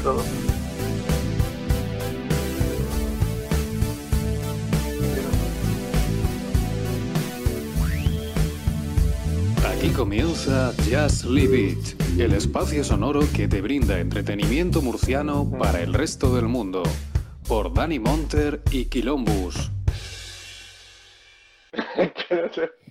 todo. Aquí comienza Just Leave It, el espacio sonoro que te brinda entretenimiento murciano para el resto del mundo, por Dani Monter y Quilombus.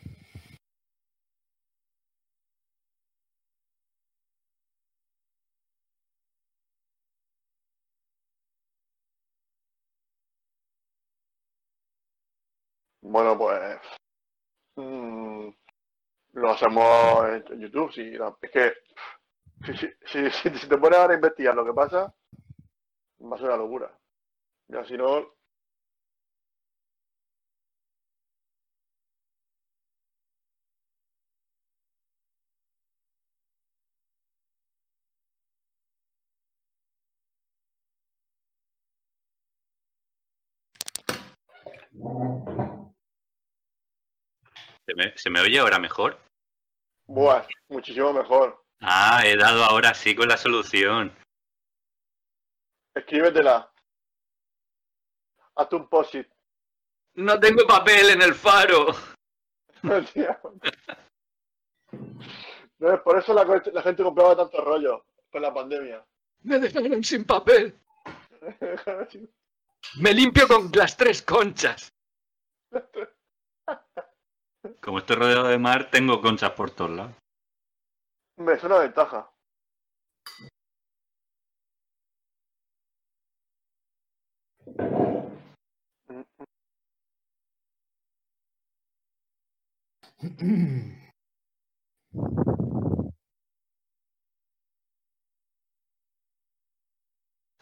Bueno, pues mm, lo hacemos en YouTube. Si, no, es que si te pones ahora a investigar lo que pasa, va a ser una locura. Ya si no, ¿Se me, se me oye ahora mejor? buah, muchísimo mejor. Ah, he dado ahora sí con la solución. Escríbetela. Hazte un post-it. No tengo papel en el faro. Tío. No, es por eso la gente compraba tanto rollo con la pandemia. Me dejaron sin papel. Me limpio con las tres conchas. Como estoy rodeado de mar, tengo conchas por todos lados. Me es una ventaja.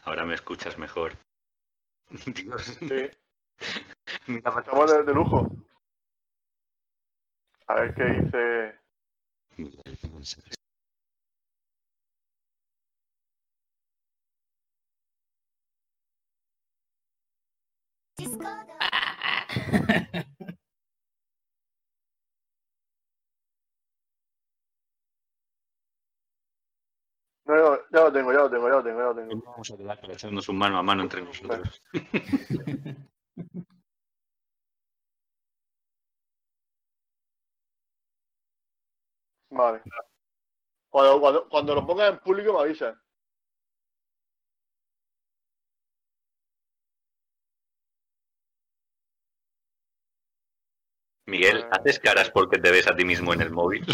Ahora me escuchas mejor. Dios, Sí, mira, estamos de, de lujo. A ver qué dice. No, no, ya lo tengo, ya lo tengo, ya lo tengo, ya lo tengo. Vamos a quedar para echarnos un mano a mano entre nosotros. Vale. Cuando, cuando, cuando lo pongas en público me avisas. Miguel, ¿haces caras porque te ves a ti mismo en el móvil?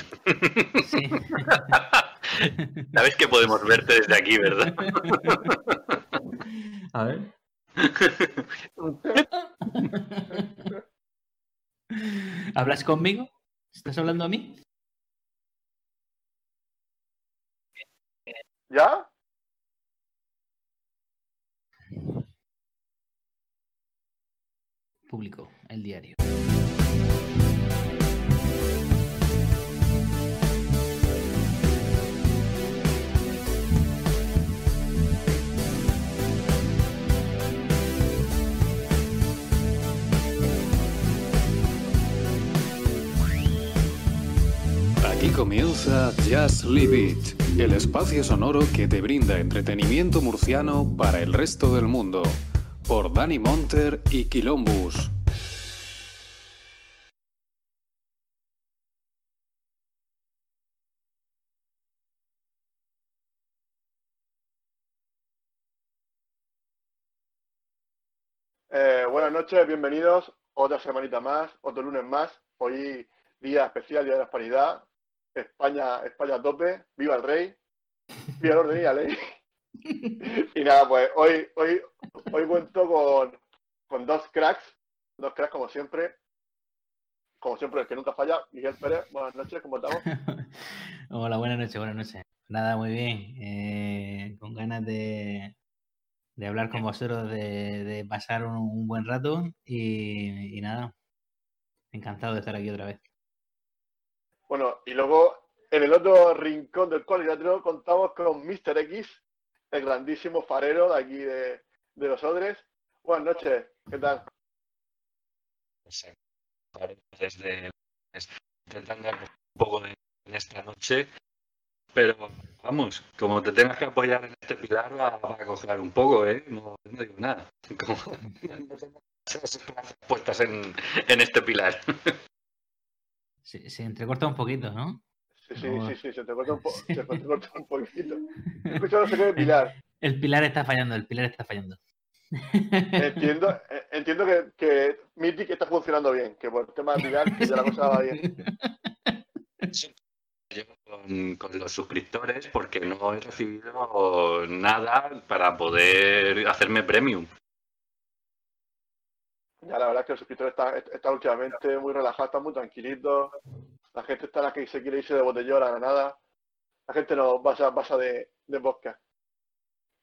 Sí. Sabes que podemos verte desde aquí, ¿verdad? A ver. ¿Hablas conmigo? ¿Estás hablando a mí? ¿Ya? Público, el diario. Aquí comienza Just Leave It, el espacio sonoro que te brinda entretenimiento murciano para el resto del mundo, por Dani Monter y Quilombus. Eh, buenas noches, bienvenidos. Otra semanita más, otro lunes más. Hoy día especial, Día de la Hispanidad. España, España a tope. Viva el rey. Viva el orden y la ley. y nada, pues hoy, hoy, hoy cuento con, con dos cracks. Dos cracks como siempre. Como siempre, el que nunca falla. Miguel Pérez, buenas noches, ¿cómo estamos? Hola, buenas noches, buenas noches. Nada, muy bien. eh, con ganas de, de hablar con vosotros, de, de pasar un, un buen rato y, y nada. Encantado de estar aquí otra vez. Bueno, y luego en el otro rincón del cuadrilátero contamos con Mr. X, el grandísimo farero de aquí de, los Odres. Buenas noches, ¿qué tal? desde intentando un poco de en esta noche, pero Vamos, como te tengas que apoyar en este pilar, va, a coger un poco, ¿eh? No, digo nada. Puestas en este pilar. Se, se entrecorta un poquito, ¿no? Sí, sí, sí, sí, se te corta un, po- se te corta un poquito. He escuchado no sé qué de Pilar. El pilar está fallando, el pilar está fallando. Entiendo, eh, entiendo que, que Mythic está funcionando bien, que por el tema de Pilar que ya la cosa va bien. Con, con los suscriptores porque no he recibido nada para poder hacerme premium. Ya la verdad es que los suscriptores están, están últimamente muy relajados, están muy tranquilitos. La gente está en la que se quiere irse de botellón a Granada. La gente no pasa, pasa de, de podcast.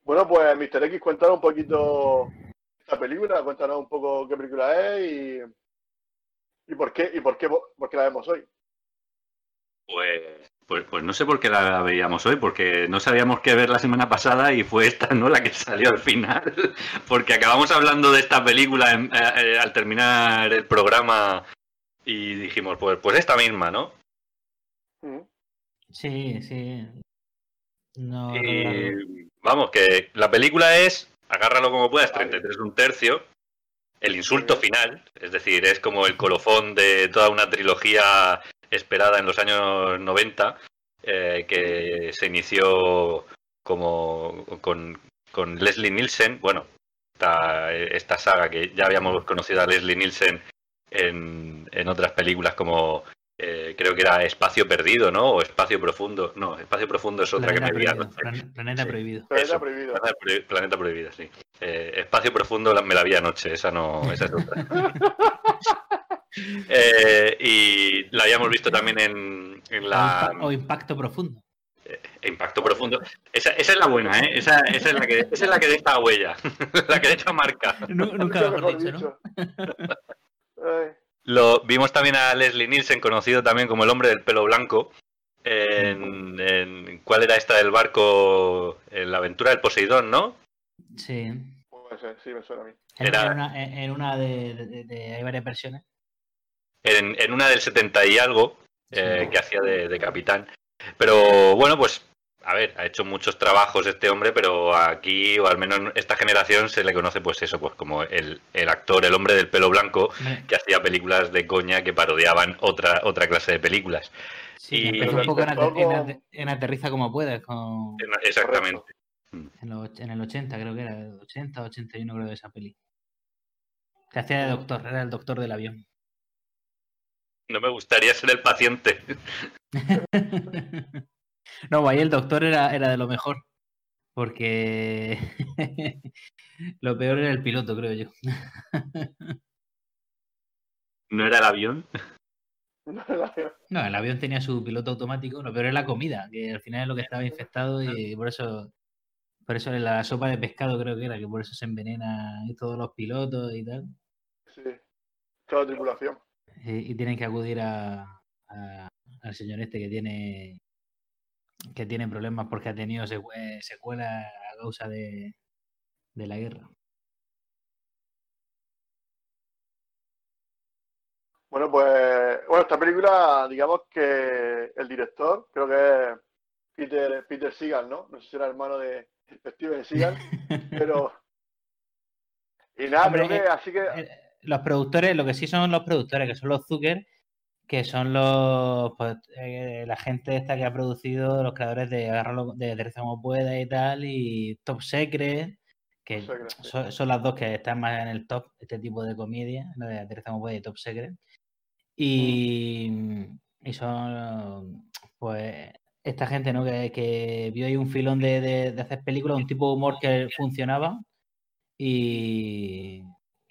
Bueno, pues Mr. X, cuéntanos un poquito esta película, cuéntanos un poco qué película es y, y por qué y por qué por qué la vemos hoy. Pues, pues, pues no sé por qué la veíamos hoy, porque no sabíamos qué ver la semana pasada y fue esta, ¿no? La que salió al final. Porque acabamos hablando de esta película en- eh, eh, al terminar el programa y dijimos, pues, pues esta misma, ¿no? Mm. Sí, sí. No, Y vamos, que la película es, agárralo como puedas, 33 un tercio, el insulto final, es decir, es como el colofón de toda una trilogía esperada en los años 90, eh, que se inició como con, con Leslie Nielsen, bueno, esta, esta saga que ya habíamos conocido a Leslie Nielsen en, en otras películas como eh, creo que era Espacio Perdido, ¿no? O Espacio Profundo. No, Espacio Profundo es otra planeta que me prohibido. plan- planeta Sí. prohibido. Era prohibido. Planeta, Prohi- Planeta Prohibido, sí. Eh, Espacio Profundo la- me la vi anoche, esa no, esa es otra. Eh, y la habíamos visto también en, en la o impacto profundo. Impacto Profundo. Esa, esa es la buena, ¿eh? Esa, esa es la que, esa es la que deja huella, la que deja marca. Nu- nunca Nunca mejor dicho, ¿no? Lo, vimos también a Leslie Nielsen, conocido también como el hombre del pelo blanco. En, en- ¿Cuál era esta del barco? En la aventura del Poseidón, ¿no? Sí. puede ser, sí, me suena a mí. En, Era- en una, en- en una de, de- de- Hay varias versiones. En, en una del 70 y algo, eh, que hacía de, de capitán. Pero bueno, pues, a ver, ha hecho muchos trabajos este hombre, pero aquí, o al menos en esta generación, se le conoce, pues eso, pues como el, el actor, el hombre del pelo blanco, que hacía películas de coña que parodiaban otra, otra clase de películas. Sí, Y- empezó un poco en, empezó ate- en con- ate- en Aterriza como puedes, con, Exactamente. en, los- en el 80 creo que era, 80 81 creo de esa peli. Que hacía de doctor, era el doctor del avión. No me gustaría ser el paciente. no, ahí el doctor era, era de lo mejor. Porque lo peor era el piloto, creo yo. ¿No era el avión? No, el avión tenía su piloto automático, lo peor era la comida, que al final es lo que estaba infectado y por eso, por eso en la sopa de pescado creo que era, que por eso se envenena y todos los pilotos y tal. Sí. Toda la tripulación. Y, y tienen que acudir a, a- al señor este que tiene que tiene problemas porque ha tenido secue- secuelas a causa de, de la guerra. Bueno, pues, bueno, esta película, digamos que el director, creo que es Peter, Peter Seagal, ¿no? No sé si era hermano de Steven Seagal, pero... Y nada, Hombre, creo que eh, así que... Los productores, lo que sí son los productores, que son los Zucker, que son los pues, eh, la gente esta que ha producido los creadores de Agarrarlo de Aterriza como pueda y tal, y Top Secret, que sí. son, las dos que están más en el top, este tipo de comedia, la de Aterriza como pueda y Top Secret. Y, y son pues esta gente, ¿no? Que, que vio ahí un filón de, de- de hacer películas, un tipo de humor que funcionaba y,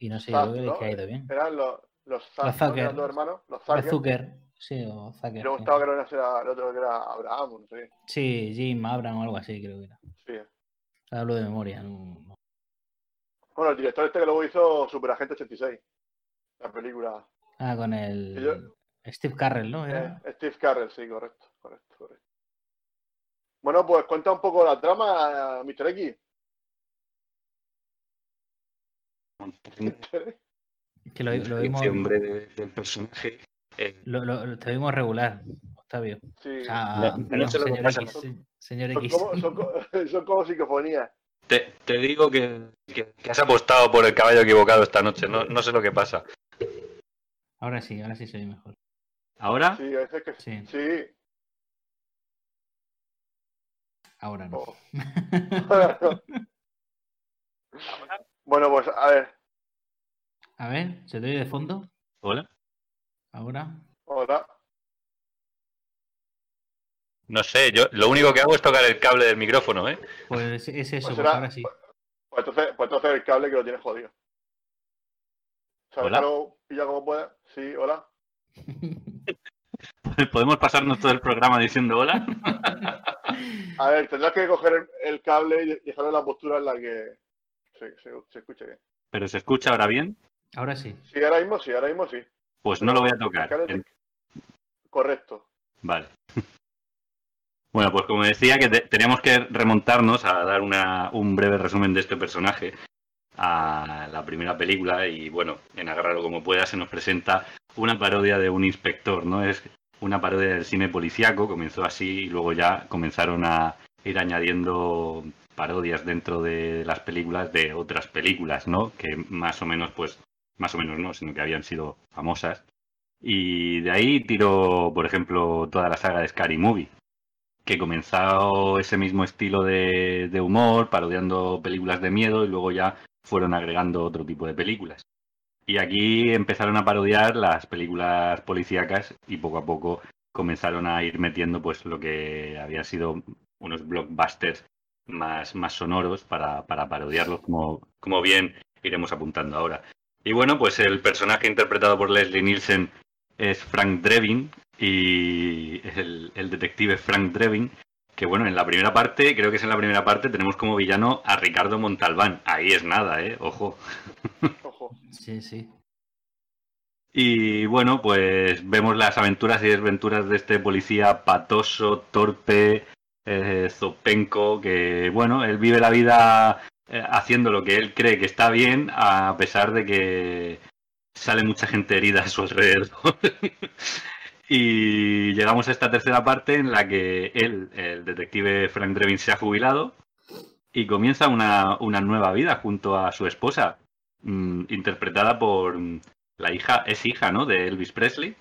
y no sé, yo creo ¿no? que ha ido bien. Eran los, los Los ¿no? Zucker. Dos hermanos, los Los Zucker. Sí, o Zucker. luego sí. estaba que era el otro que era Abraham, no sé. Sí, Jim Abram o algo así, creo que era. Sí. Hablo de memoria. no- no. Bueno, el director este que luego hizo Superagente 86, la película. Ah, con el yo- Steve Carrell, ¿no? Era- Eh, Steve Carell, sí, correcto, correcto, correcto. Bueno, pues cuenta un poco la trama, Mr. X. que lo, lo vimos, hombre de- del personaje. eh, lo, lo- lo- te vimos regular, Octavio. Sí, sea, No- no lo que señor. X, Son X. como, son, son como psicofonías. Te, te digo que, que- que has apostado por el caballo equivocado esta noche. No, no sé lo que pasa. Ahora sí, ahora sí soy mejor. ¿Ahora? Sí, a veces que Sí, sí. ahora no. Oh. Bueno, pues a ver. A ver, ¿se te oye de fondo? ¿Hola? Ahora. Hola. No sé, yo lo único que hago es tocar el cable del micrófono, ¿eh? Pues es eso, Pues pues será- ahora sí. Pues entonces, pues entonces el cable que lo tienes jodido. ¿Sabes? Hola. Pilla como pueda. Sí, hola. ¿Podemos pasarnos todo el programa diciendo hola? A ver, tendrás que coger el, el cable y dejarlo en la postura en la que se, se, se escuche bien. ¿Pero se escucha ahora bien? Ahora sí. Sí, ahora mismo sí, ahora mismo sí. Pues no lo voy a tocar. Correcto. Vale. Bueno, pues como decía, que te- teníamos que remontarnos a dar una- un breve resumen de este personaje a la primera película y bueno, en Agárralo como pueda se nos presenta una parodia de un inspector, ¿no? Es una parodia del cine policíaco, comenzó así y luego ya comenzaron a ir añadiendo parodias dentro de las películas de otras películas, ¿no? Que más o menos, pues, más o menos no, sino que habían sido famosas. Y de ahí tiró, por ejemplo, toda la saga de Scary Movie, que comenzó ese mismo estilo de, de humor, parodiando películas de miedo, y luego ya fueron agregando otro tipo de películas. Y aquí empezaron a parodiar las películas policíacas y poco a poco comenzaron a ir metiendo pues lo que habían sido unos blockbusters más, más sonoros para, para parodiarlos, como, como bien iremos apuntando ahora. Y bueno, pues el personaje interpretado por Leslie Nielsen es Frank Drebin y el, el detective Frank Drebin, que bueno, en la primera parte, creo que es en la primera parte, tenemos como villano a Ricardo Montalbán. Ahí es nada, ¿eh? Ojo. Ojo. Sí, sí. Y bueno, pues vemos las aventuras y desventuras de este policía patoso, torpe, eh, zopenco, que bueno, él vive la vida eh, haciendo lo que él cree que está bien, a pesar de que sale mucha gente herida a su alrededor. y llegamos a esta tercera parte en la que él, el detective Frank Drebin, se ha jubilado y comienza una, una nueva vida junto a su esposa, mm, interpretada por mm, la hija, es hija, ¿no? De Elvis Presley.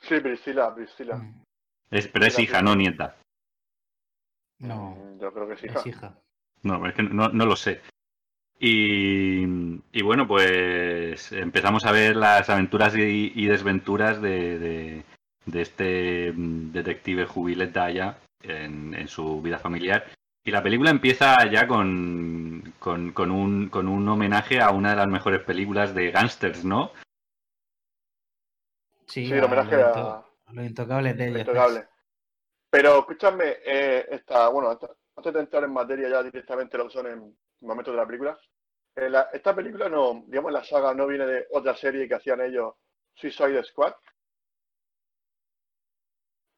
Sí, Priscila, Priscila. Es, pero es hija, no nieta. No, Mm, Yo creo que sí. es hija. No, es que no, no lo sé. Y, y bueno, pues empezamos a ver las aventuras y, y desventuras de, de- de este mm, detective jubileta ya en, en su vida familiar. Y la película empieza ya con, con, con un, con un homenaje a una de las mejores películas de gángsters, ¿no? Sí, Sí, el homenaje a- into- los intocables de ellos. Intocable. Pero escúchame, eh, esta, bueno, esta- antes de entrar en materia ya directamente lo que son en momentos de la película, eh, la- esta película no, digamos, la saga no viene de otra serie que hacían ellos, Suicide Squad.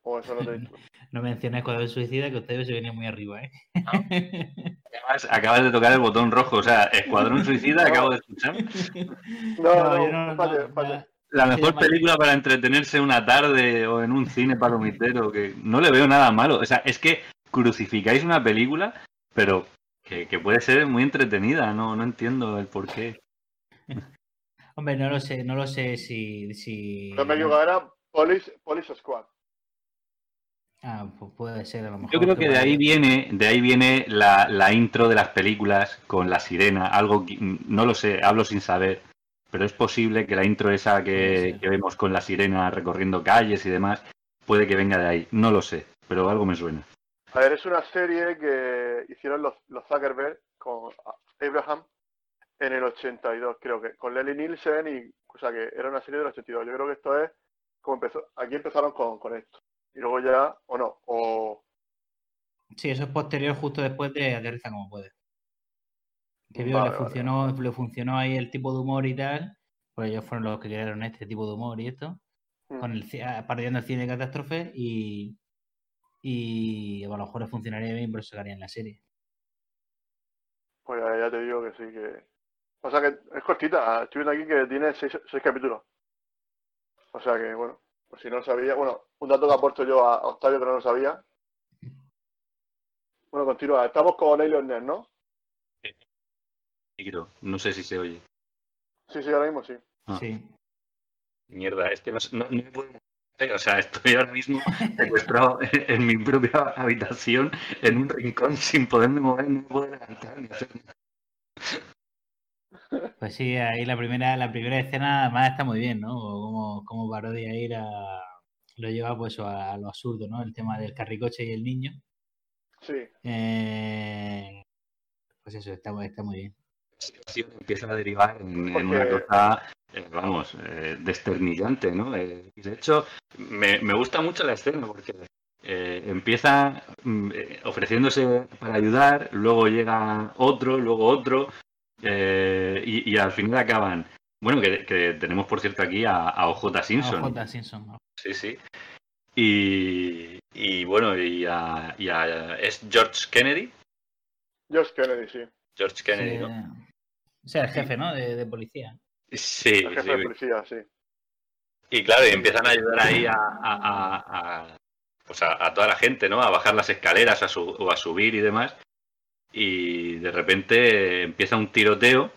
O eso no te No mencioné Escuadrón Suicida, que ustedes se venían muy arriba, ¿eh? Además, acabas de tocar el botón rojo, o sea, Escuadrón Suicida, acabo de escuchar. No, no, yo no- no-. La mejor película para entretenerse una tarde o en un cine palomitero, que no le veo nada malo. O sea, es que crucificáis una película, pero que, que puede ser muy entretenida, no, no entiendo el por qué. Hombre, no lo sé, no lo sé si. si... No me era Police, Police Squad. Ah, pues puede ser a lo mejor. Yo creo que de ahí viene, de ahí viene la, la intro de las películas con la sirena, algo que no lo sé, hablo sin saber, pero es posible que la intro esa que, vemos con la sirena recorriendo calles y demás, puede que venga de ahí, no lo sé, pero algo me suena. A ver, es una serie que hicieron los, los Zuckerberg con Abraham en el 82, creo que, con Leslie Nielsen y, o sea, que era una serie del 82. Yo creo que esto es como empezó, aquí empezaron con, con esto. Y luego ya, o no, o Sí, eso es posterior, justo después de Aterriza como puede. Que vio, Vale, le vale, funcionó, le funcionó ahí el tipo de humor y tal. Pues ellos fueron los que crearon este tipo de humor y esto. Mm. Con el ah, parodiando el cine de catástrofe y. Y a lo mejor les funcionaría bien, por eso sacarían la serie. pues ya, ya te digo que sí, que... O sea que es cortita, estoy viendo aquí que tiene seis, seis capítulos. O sea que, bueno, pues si no lo sabía, bueno, un dato que aporto yo a Octavio que no lo sabía, Bueno, continúa. Estamos con Net, ¿no? Micro, no sé si se oye. Sí, sí, ahora mismo sí. Ah. Sí. Mierda, es que no, no, no me puedo mover. O sea, estoy ahora mismo secuestrado en, mi propia habitación, en un rincón, sin poderme mover, no me puedo levantar ni hacer nada. Pues sí, ahí la primera, la primera escena además está muy bien, ¿no? Como, como parodia ir a. Lo lleva pues a, a lo absurdo, ¿no? El tema del carricoche y el niño. Sí. Eh, pues eso, está, está muy bien. Situación empieza a derivar en, en Porque- una cosa, eh, vamos, eh, desternillante, ¿no? Eh, y de hecho, me, me gusta mucho la escena porque eh, empieza mm, eh, ofreciéndose para ayudar, luego llega otro, luego otro, eh, y, y al final acaban. Bueno, que, que tenemos por cierto aquí a, a OJ Simpson. A J. Simpson. ¿no? Sí, sí. Y, y bueno, y a, y a- es George Kennedy. George Kennedy, sí. George Kennedy, Sí, ¿no? O sea, el jefe, ¿no? De, de policía. Sí, El jefe sí. de policía, sí. Y claro, y empiezan a ayudar ahí a, a- a- a- pues a, a toda la gente, ¿no? A bajar las escaleras a su- o a subir y demás. Y de repente empieza un tiroteo.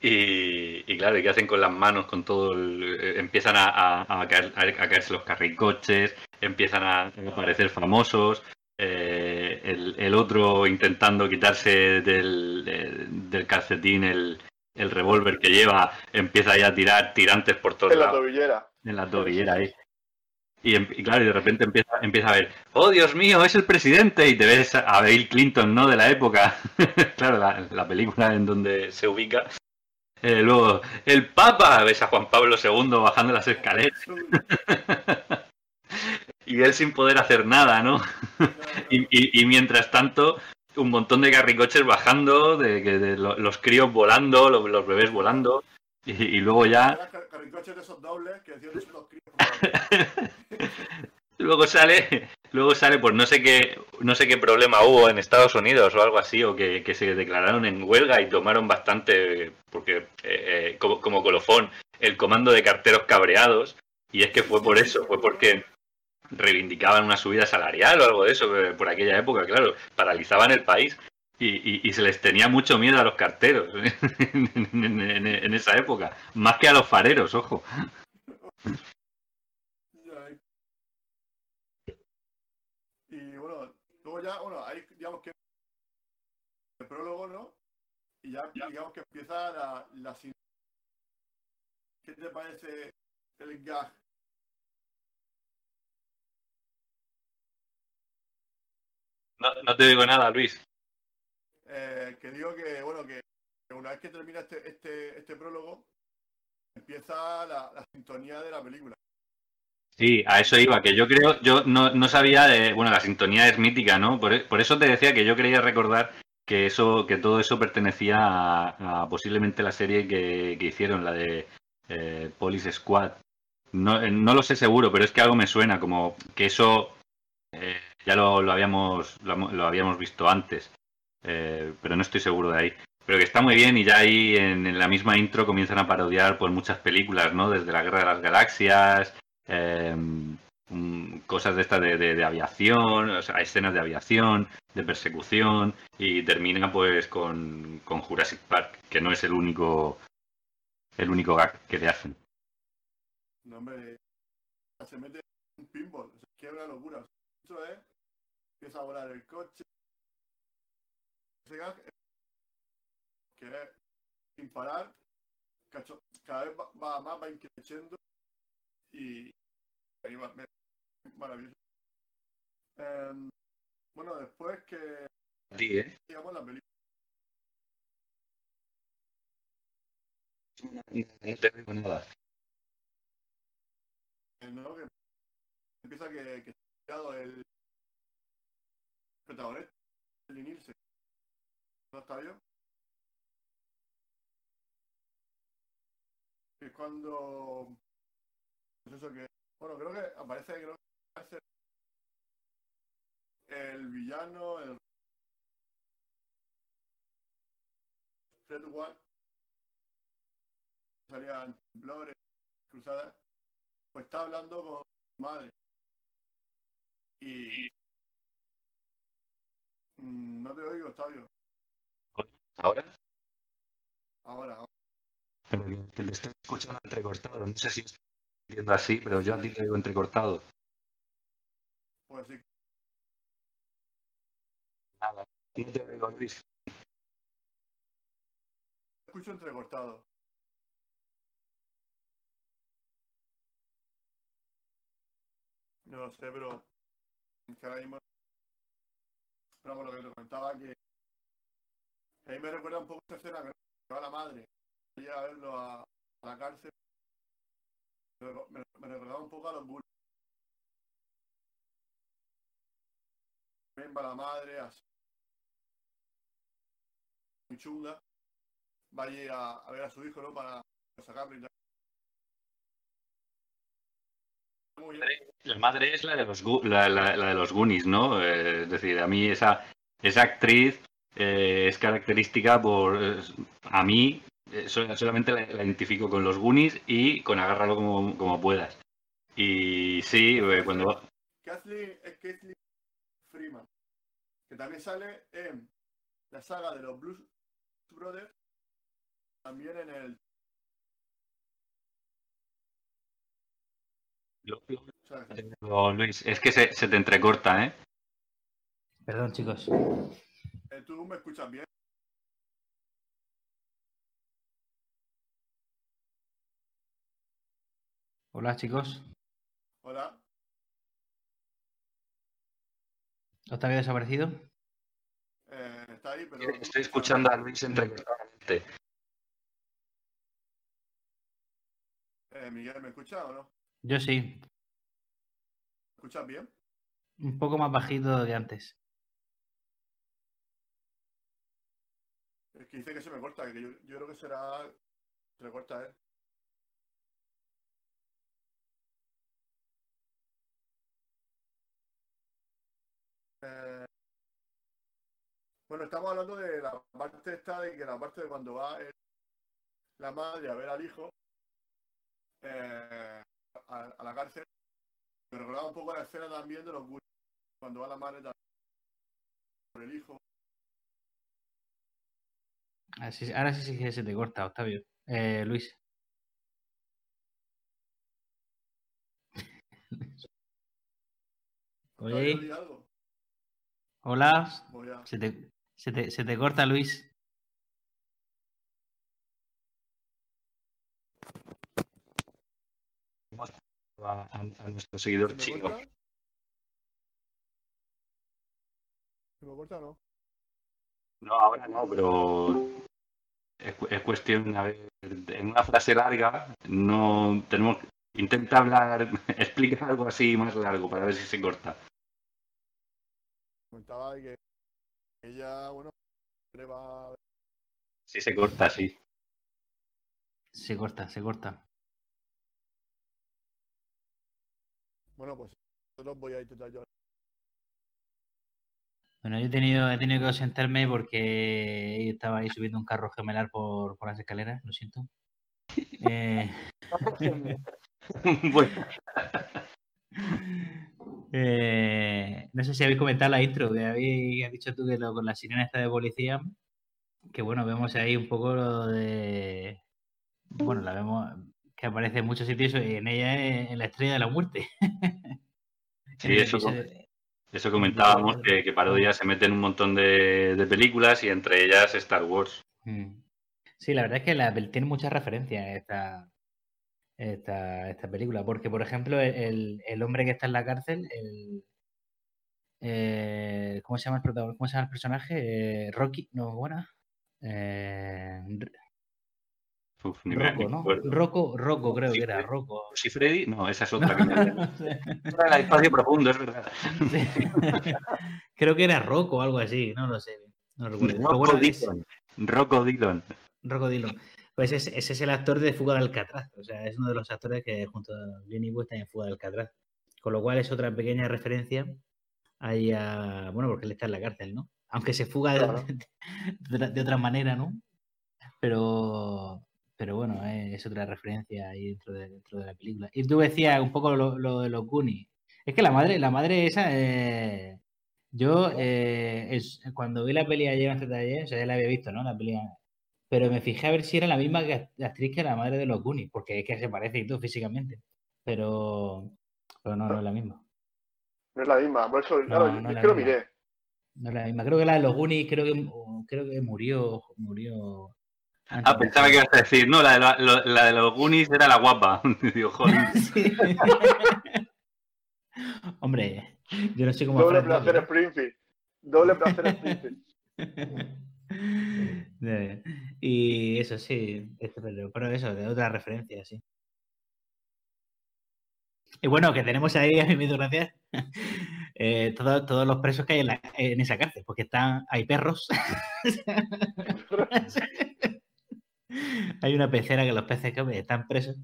Y, y claro, ¿y qué hacen con las manos? Con todo el- eh, empiezan a, a- a caer- a caerse los carricoches, empiezan a aparecer famosos. eh, el, el otro intentando quitarse del, del calcetín el, el revólver que lleva, empieza ya a tirar tirantes por todos En la tobillera. en la tobillera ahí. Y, em- y claro, y de repente empieza, empieza a ver, oh Dios mío, es el presidente, y te ves a Bill Clinton, ¿no? De la época, claro, la, la película en donde se ubica. Eh, luego, el Papa, ves a Juan Pablo II bajando las escaleras, y él sin poder hacer nada, ¿no? Y, y- y mientras tanto, un montón de carricoches bajando, de, que- de lo- los críos volando, los, los bebés volando, y, y luego ya carricoches de esos dobles que decían los críos. Luego sale, luego sale, pues no sé qué, no sé qué problema hubo en Estados Unidos o algo así, o que, que se declararon en huelga y tomaron bastante, porque eh, eh, como, como colofón, el comando de carteros cabreados, y es que fue por eso, fue porque reivindicaban una subida salarial o algo de eso eh, por aquella época, claro, paralizaban el país. Y, y- y se les tenía mucho miedo a los carteros en, en- en- en esa época, más que a los fareros, ojo. Y bueno, luego ya, bueno, ahí digamos que el prólogo, ¿no? Y ya digamos que empieza la, la ¿Qué te parece el gag? No, no te digo nada, Luis. Eh, que digo que, bueno, que una vez que termina este, este, este prólogo, empieza la, la sintonía de la película. Sí, a eso iba, que yo creo, yo no, no sabía de, bueno, la sintonía es mítica, ¿no? Por, por eso te decía que yo creía recordar que eso, que todo eso pertenecía a, a posiblemente la serie que, que hicieron, la de eh, Police Squad. No, eh, no lo sé seguro, pero es que algo me suena, como que eso eh, ya lo, lo habíamos, lo, habíamos visto antes, eh, pero no estoy seguro de ahí. Pero que está muy bien y ya ahí en, la misma intro comienzan a parodiar por muchas películas, ¿no? Desde la Guerra de las Galaxias, eh, mm, cosas de estas de, aviación, o escenas de aviación, de persecución, y termina pues con, con Jurassic Park, que no es el único el único gag que le hacen. No, hombre, se mete un pinball, es locura. Es, empieza a volar el coche. Es- que es sin parar, cacho- cada vez va, va más, va increciendo y ahí va, me- maravilloso. Em, bueno, después que Sí, ¿eh? digamos la película, No te digo nada. ¿no? Que empieza que, el protagonista, el Nielsen. ¿No está yo? Es cuando. Pues eso que. Bueno, creo que aparece creo que aparece el villano, el. Fred Ward. Salían temblores, cruzadas. Pues está hablando con madre. Y. Mm, No te oigo, Octavio. ¿Ahora? Ahora, ahora. Pero que, que le estoy escuchando entrecortado. No sé si estoy viendo así, pero yo a ti te digo entrecortado. Pues sí. Nada. No te oigo, Luis. Escucho entrecortado. No lo sé, pero que ahora mismo. Pero bueno, lo que te comentaba que. A mí me recuerda un poco esta escena que va la madre. Llega a verlo a, a la cárcel. Me, me, me recordaba un poco a los bullies. También va la madre, así. Muy chunga va allí a, a ver a su hijo, ¿no? Para sacarlo y tal. La madre es la de los, la, la- la de los Goonies, ¿no? Eh, es decir, a mí esa, esa actriz eh, es característica por... a mí eh, so- solamente la, la identifico con los Goonies y con Agárralo como, como puedas. Y sí, cuando... va- Kathleen es Kathleen Freeman, que también sale en la saga de los Blues Brothers, también en el... Luis, es que se, se te entrecorta, ¿eh? Perdón, chicos. eh, ¿Tú me escuchas bien? Hola, chicos. Hola. ¿Os había desaparecido? Eh, está ahí, pero... Estoy escuchando a Luis entrecortadamente. Eh, Miguel, ¿me escuchas o no? ¿Me Yo sí. escuchas bien? Un poco más bajito que antes. Es que dice que se me corta, que yo, yo creo que será... Se le corta, ¿eh? Eh, Bueno, estamos hablando de la parte esta de que la parte de cuando va el- la madre a ver al hijo eh, a, a la cárcel. Me recordaba un poco la escena también de los Goonies, cuando va la madre por el hijo. Así- ahora sí, sí que se te corta, Octavio. Eh, Luis. Oye, algo? hola. Se te, se te, se te corta, Luis. A, a- a nuestro seguidor ¿Se me chino. corta? ¿Se me corta o no? No, ahora no, pero es, cu- es cuestión, a ver, en una frase larga, no tenemos intenta hablar, explica algo así más largo para ver si se corta. Comentaba que ella, bueno, le va a Si se corta, sí. Se corta, se corta. Bueno, pues nosotros voy a intentar yo. Bueno, yo he tenido, he tenido que ausentarme porque estaba ahí subiendo un carro gemelar por, por las escaleras, lo siento. Eh, bueno, eh, no sé si habéis comentado la intro, que habéis has dicho tú que lo- con la sirena esta de policía, que bueno, vemos ahí un poco lo de... Bueno, la vemos que aparece en muchos sitios y en ella es en la estrella de la muerte. Sí, eso eso comentábamos que, que Parodia se mete en un montón de, de películas y entre ellas Star Wars. Mm. Sí, la verdad es que la, tiene muchas referencias esta, esta, esta película, porque por ejemplo el- el, hombre que está en la cárcel, el, eh, ¿cómo se llama el protagonista? ¿Cómo se llama el personaje? Eh, Rocky, no, bueno, eh, Uf, ni Rocco, ni me ¿no? acuerdo. Rocco, Rocco creo Sí, que era, sí. Rocco. ¿Si Freddy? No, esa es otra que me. Era el espacio profundo, es verdad. Sí. Creo que era Rocco o algo así, no lo sé. No recuerdo. Rocco bueno, Dillon. Rocco Dillon. Rocco Dillon. Pues ese, ese es el actor de Fuga de Alcatraz. O sea, es uno de los actores que junto a Lenny Wood está en Fuga de Alcatraz. Con lo cual es otra pequeña referencia ahí a. Bueno, porque él está en la cárcel, ¿no? Aunque se fuga Claro. de otra manera, ¿no? Pero. Pero bueno, eh, es otra referencia ahí dentro de, dentro de la película. Y tú decías un poco lo, lo de los Goonies. Es que la madre, la madre esa eh, Yo, eh, es- cuando vi la peli ayer antes de ayer, o sea, ya la había visto, ¿no? La peli, pero me fijé a ver si era la misma que la actriz que la madre de los Goonies, porque es que se parece y todo físicamente. Pero, pero no, no es la misma. No es la misma. Por eso, claro, no es la que lo misma. miré. No es la misma. Creo que la de los Goonies, creo que, creo que murió, murió. Ah, de pensaba que ibas a decir, no, la de, la, lo- la de los Goonies era la guapa. Digo, joder. Sí. Hombre, yo no sé cómo. Doble placer Drescher. Springfield. Doble placer Springfield. Y eso sí, esto, pero, eso, de otra referencia, sí. Y bueno, que tenemos ahí, a mí me hizo gracia, eh, todos, todos los presos que hay en, la- en esa cárcel, porque están, hay perros. hay una pecera que los peces que están presos.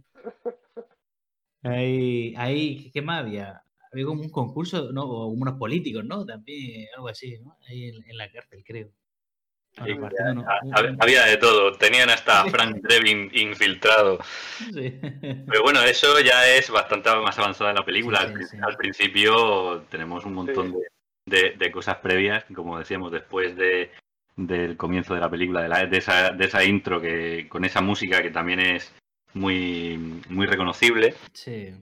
Hay, hay, ¿qué más había? Había como un concurso, ¿no? O unos políticos, ¿no? También, algo así, ¿no? Ahí en, en la cárcel, creo. Sí, Había de todo. Tenían hasta a Frank Drebin infiltrado. Sí. Pero bueno, eso ya es bastante más avanzada en la película. Sí, al, sí, pri- sí. al principio tenemos un montón Sí. de, de- de cosas previas, como decíamos, después de, del comienzo de la película, de, la- de esa, de esa intro que con esa música que también es muy, muy reconocible. Sí.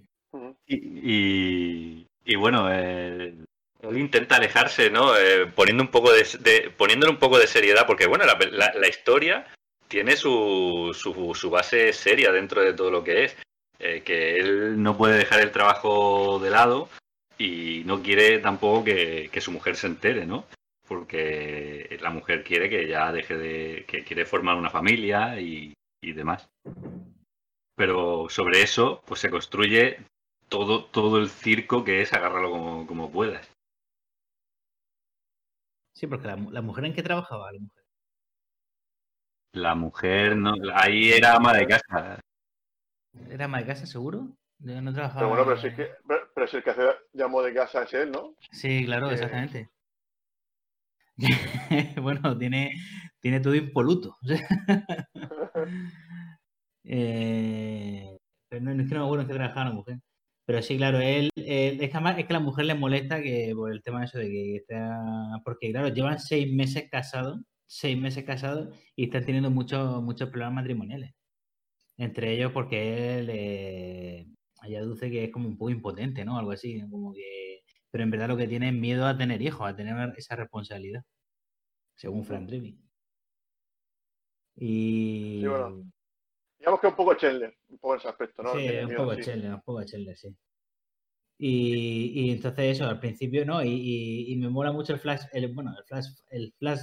Y, y- y bueno, eh, él intenta alejarse, ¿no? Eh, poniendo un poco de, de- poniéndole un poco de seriedad, porque bueno, la, la- la historia tiene su, su, su base seria dentro de todo lo que es. Eh, que él no puede dejar el trabajo de lado y no quiere tampoco que, que su mujer se entere, ¿no? Porque la mujer quiere que ya deje de. que quiere formar una familia y, y demás. Pero sobre eso, pues se construye todo, todo el circo que es agárralo como, como puedas. Sí, porque la, mu- la mujer en qué trabajaba, la mujer. La mujer, no, ahí era ama de casa. ¿Era ama de casa, seguro? Yo no trabajaba. Pero bueno, pero si es que, pero, el que hace llamó de casa es él, ¿no? Sí, claro, Eh. exactamente. bueno, tiene, tiene todo impoluto. Eh, pero no, es que no me acuerdo en qué trabajaba la mujer. Pero sí, claro, él, es, que es que a la mujer le molesta que por el tema de eso de que está. Porque, claro, llevan seis meses casados, seis meses casados y están teniendo muchos, muchos problemas matrimoniales. Entre ellos porque él eh, ella aduce que es como un poco impotente, ¿no? Algo así, como que. Pero en verdad lo que tiene es miedo a tener hijos, a tener esa responsabilidad. Según Frank Drebin. Y. Sí, bueno, Digamos que un poco Chandler, un poco en ese aspecto, ¿no? Sí, Tiene un miedo, poco sí. Chandler, un poco Chandler, sí. Y, y entonces eso, al principio, ¿no? Y, y- y me mola mucho el flash, el, bueno, el flash, el flash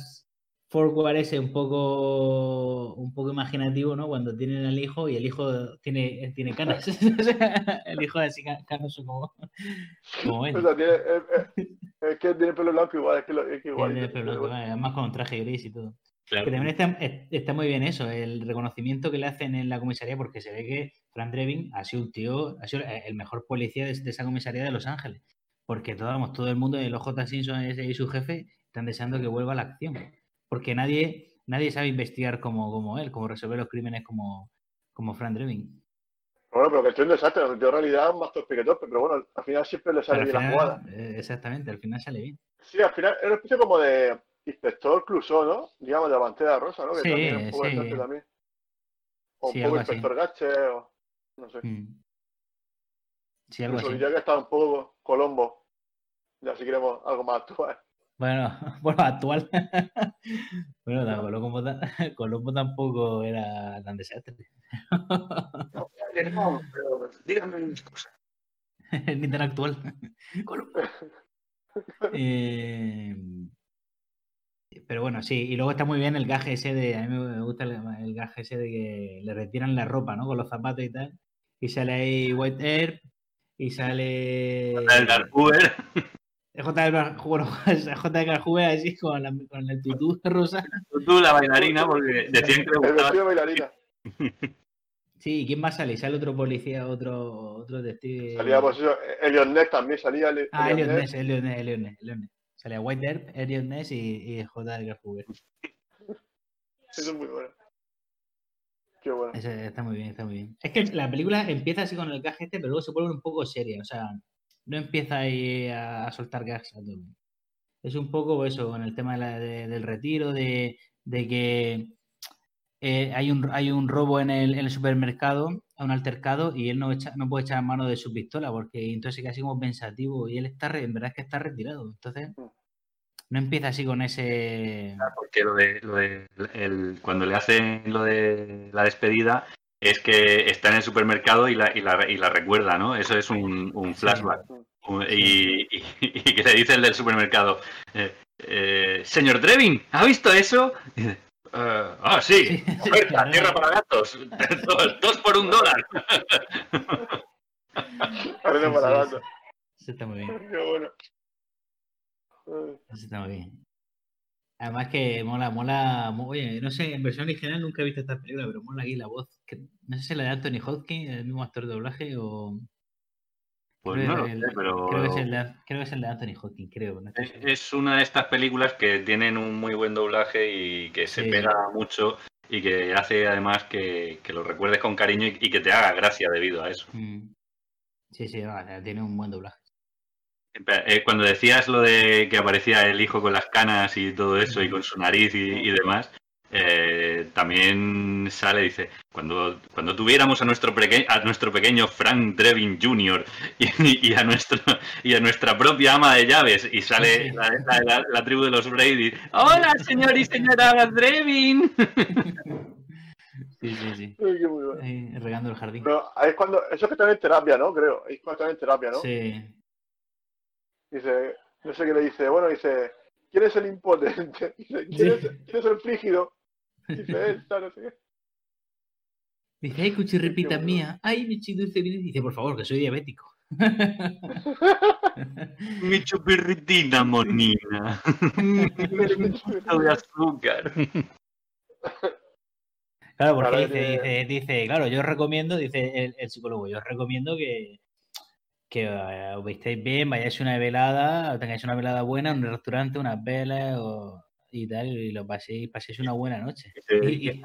forward ese un poco, un poco imaginativo, ¿no? Cuando tienen al hijo y el hijo tiene, tiene canas. El hijo es así ca- canoso como, como él. O sea, tiene, es, es- es que tiene pelo blanco igual, es que, lo, es que igual. Tiene el pelo blanco, además con traje gris y todo. Claro. Que también está, es- está muy bien eso, el reconocimiento que le hacen en la comisaría, porque se ve que Frank Drebin ha sido un tío, ha sido el mejor policía de, de esa comisaría de Los Ángeles. Porque todo, vamos, todo el mundo, el OJ Simpson ese y su jefe, están deseando que vuelva a la acción. Porque nadie, nadie sabe investigar como, como él, como resolver los crímenes como, como Frank Drebin. Bueno, pero que estoy un desastre, dio en realidad más torpe que torpe, pero bueno, al final siempre le sale bien la jugada. eh, exactamente, al final sale bien. Sí, al final es una especie como de inspector Clouseau, ¿no? Digamos, de la Pantera Rosa, ¿no? Que Sí, también es un poco sí. también. O Sí, un poco inspector Gache, o no sé. Mm. Sí, algo Incluso así. diría que está un poco Colombo. Ya si queremos algo más actual. Bueno, bueno, actual. bueno, no, Colombo, ta- Colombo tampoco era tan desastre. No, pero dígame unas cosas. Ni tan actual. Colombo. Eh, pero bueno, sí, y luego está muy bien el gaje ese de, a mí me gusta el, el gaje ese de que le retiran la ropa, ¿no? Con los zapatos y tal. Y sale ahí White Air y sale... El Dark Uber, J. Juve así con, la- con el tutú rosa. tú la bailarina, porque decían que le El gustaba. bailarina. Sí, ¿y quién más sale? Sale otro policía, otro, otro testigo. Salía, pues eso, Elliot Ness también salía. Ah, Elliot Ness. Elliot Ness, Elliot Ness, Elliot Ness. Salía White Earp, Elliot Ness y, y J. Edgar Hoover. Eso es muy bueno. Qué bueno. Está muy bien, está muy bien. Es que la película empieza así con el gag este, pero luego se vuelve un poco seria. O sea, no empieza ahí a, a soltar gags a todo. es un poco eso, con el tema de la- de- del retiro, de, de que eh, hay, un, hay un robo en el, en el supermercado, un altercado, y él no, echa- no puede echar mano de su pistola, porque entonces así como pensativo, y él está, re- en verdad es que está retirado. Entonces, Mm. no empieza así con ese... Porque lo de, lo de el- cuando le hacen lo de la despedida es que está en el supermercado y la, y la, y la recuerda, ¿no? Eso es un, flashback. Y, y- y que le dice el del supermercado, eh, eh, señor Drevin, ¿ha visto eso? "Eh, ah, sí, oferta, tierra para gatos, dos, dos por un dólar. Sí, para sí, gato. Eso está muy bien. Qué bueno. Ay, Eso está muy bien. Además que mola, mola, mo- oye, no sé, en versión original nunca he visto esta película, pero mola aquí la voz, que, no sé si la de Anthony Hopkins, el mismo actor de doblaje, o... Pues creo no lo sé, pero Creo que, es el de, creo que es el de Anthony Hopkins, creo. no es, una de estas películas que tienen un muy buen doblaje y que se Sí. pega mucho y que hace además que, que lo recuerdes con cariño y, y que te haga gracia debido a eso. Mm. Sí, sí, tiene un buen doblaje. Eh, Cuando decías lo de que aparecía el hijo con las canas y todo eso y con su nariz y, y demás, eh, también sale, dice, cuando, cuando tuviéramos a nuestro, peque- a nuestro pequeño Frank Drevin Jr. Y, y a nuestro, y a nuestra propia ama de llaves, y sale la, la- la- la tribu de los Brady, hola señor y señora Drevin. Sí, sí, sí. qué muy bueno. Ahí, regando el jardín. Pero es cuando, eso es que están en terapia, ¿no? Creo. Es cuando en terapia, ¿no? Sí. Dice, no sé qué le dice, bueno, dice, ¿quién es el impotente? Dice, ¿quién, es, quién es el frígido? Dice, él, tal, no sé qué. Dice, ay, cuchirripita bueno. mía. Ay, mi dulce vida. Dice, por favor, que soy diabético. Mi chupirritina monina. de azúcar. Claro, porque Claro, dice, que- dice, dice, claro, yo os recomiendo, dice el, el psicólogo, yo os recomiendo que, que eh, os vistéis bien, vayáis a una velada, o tengáis una velada buena, un restaurante, unas velas o, y tal, y lo paséis, paséis una buena noche. Y-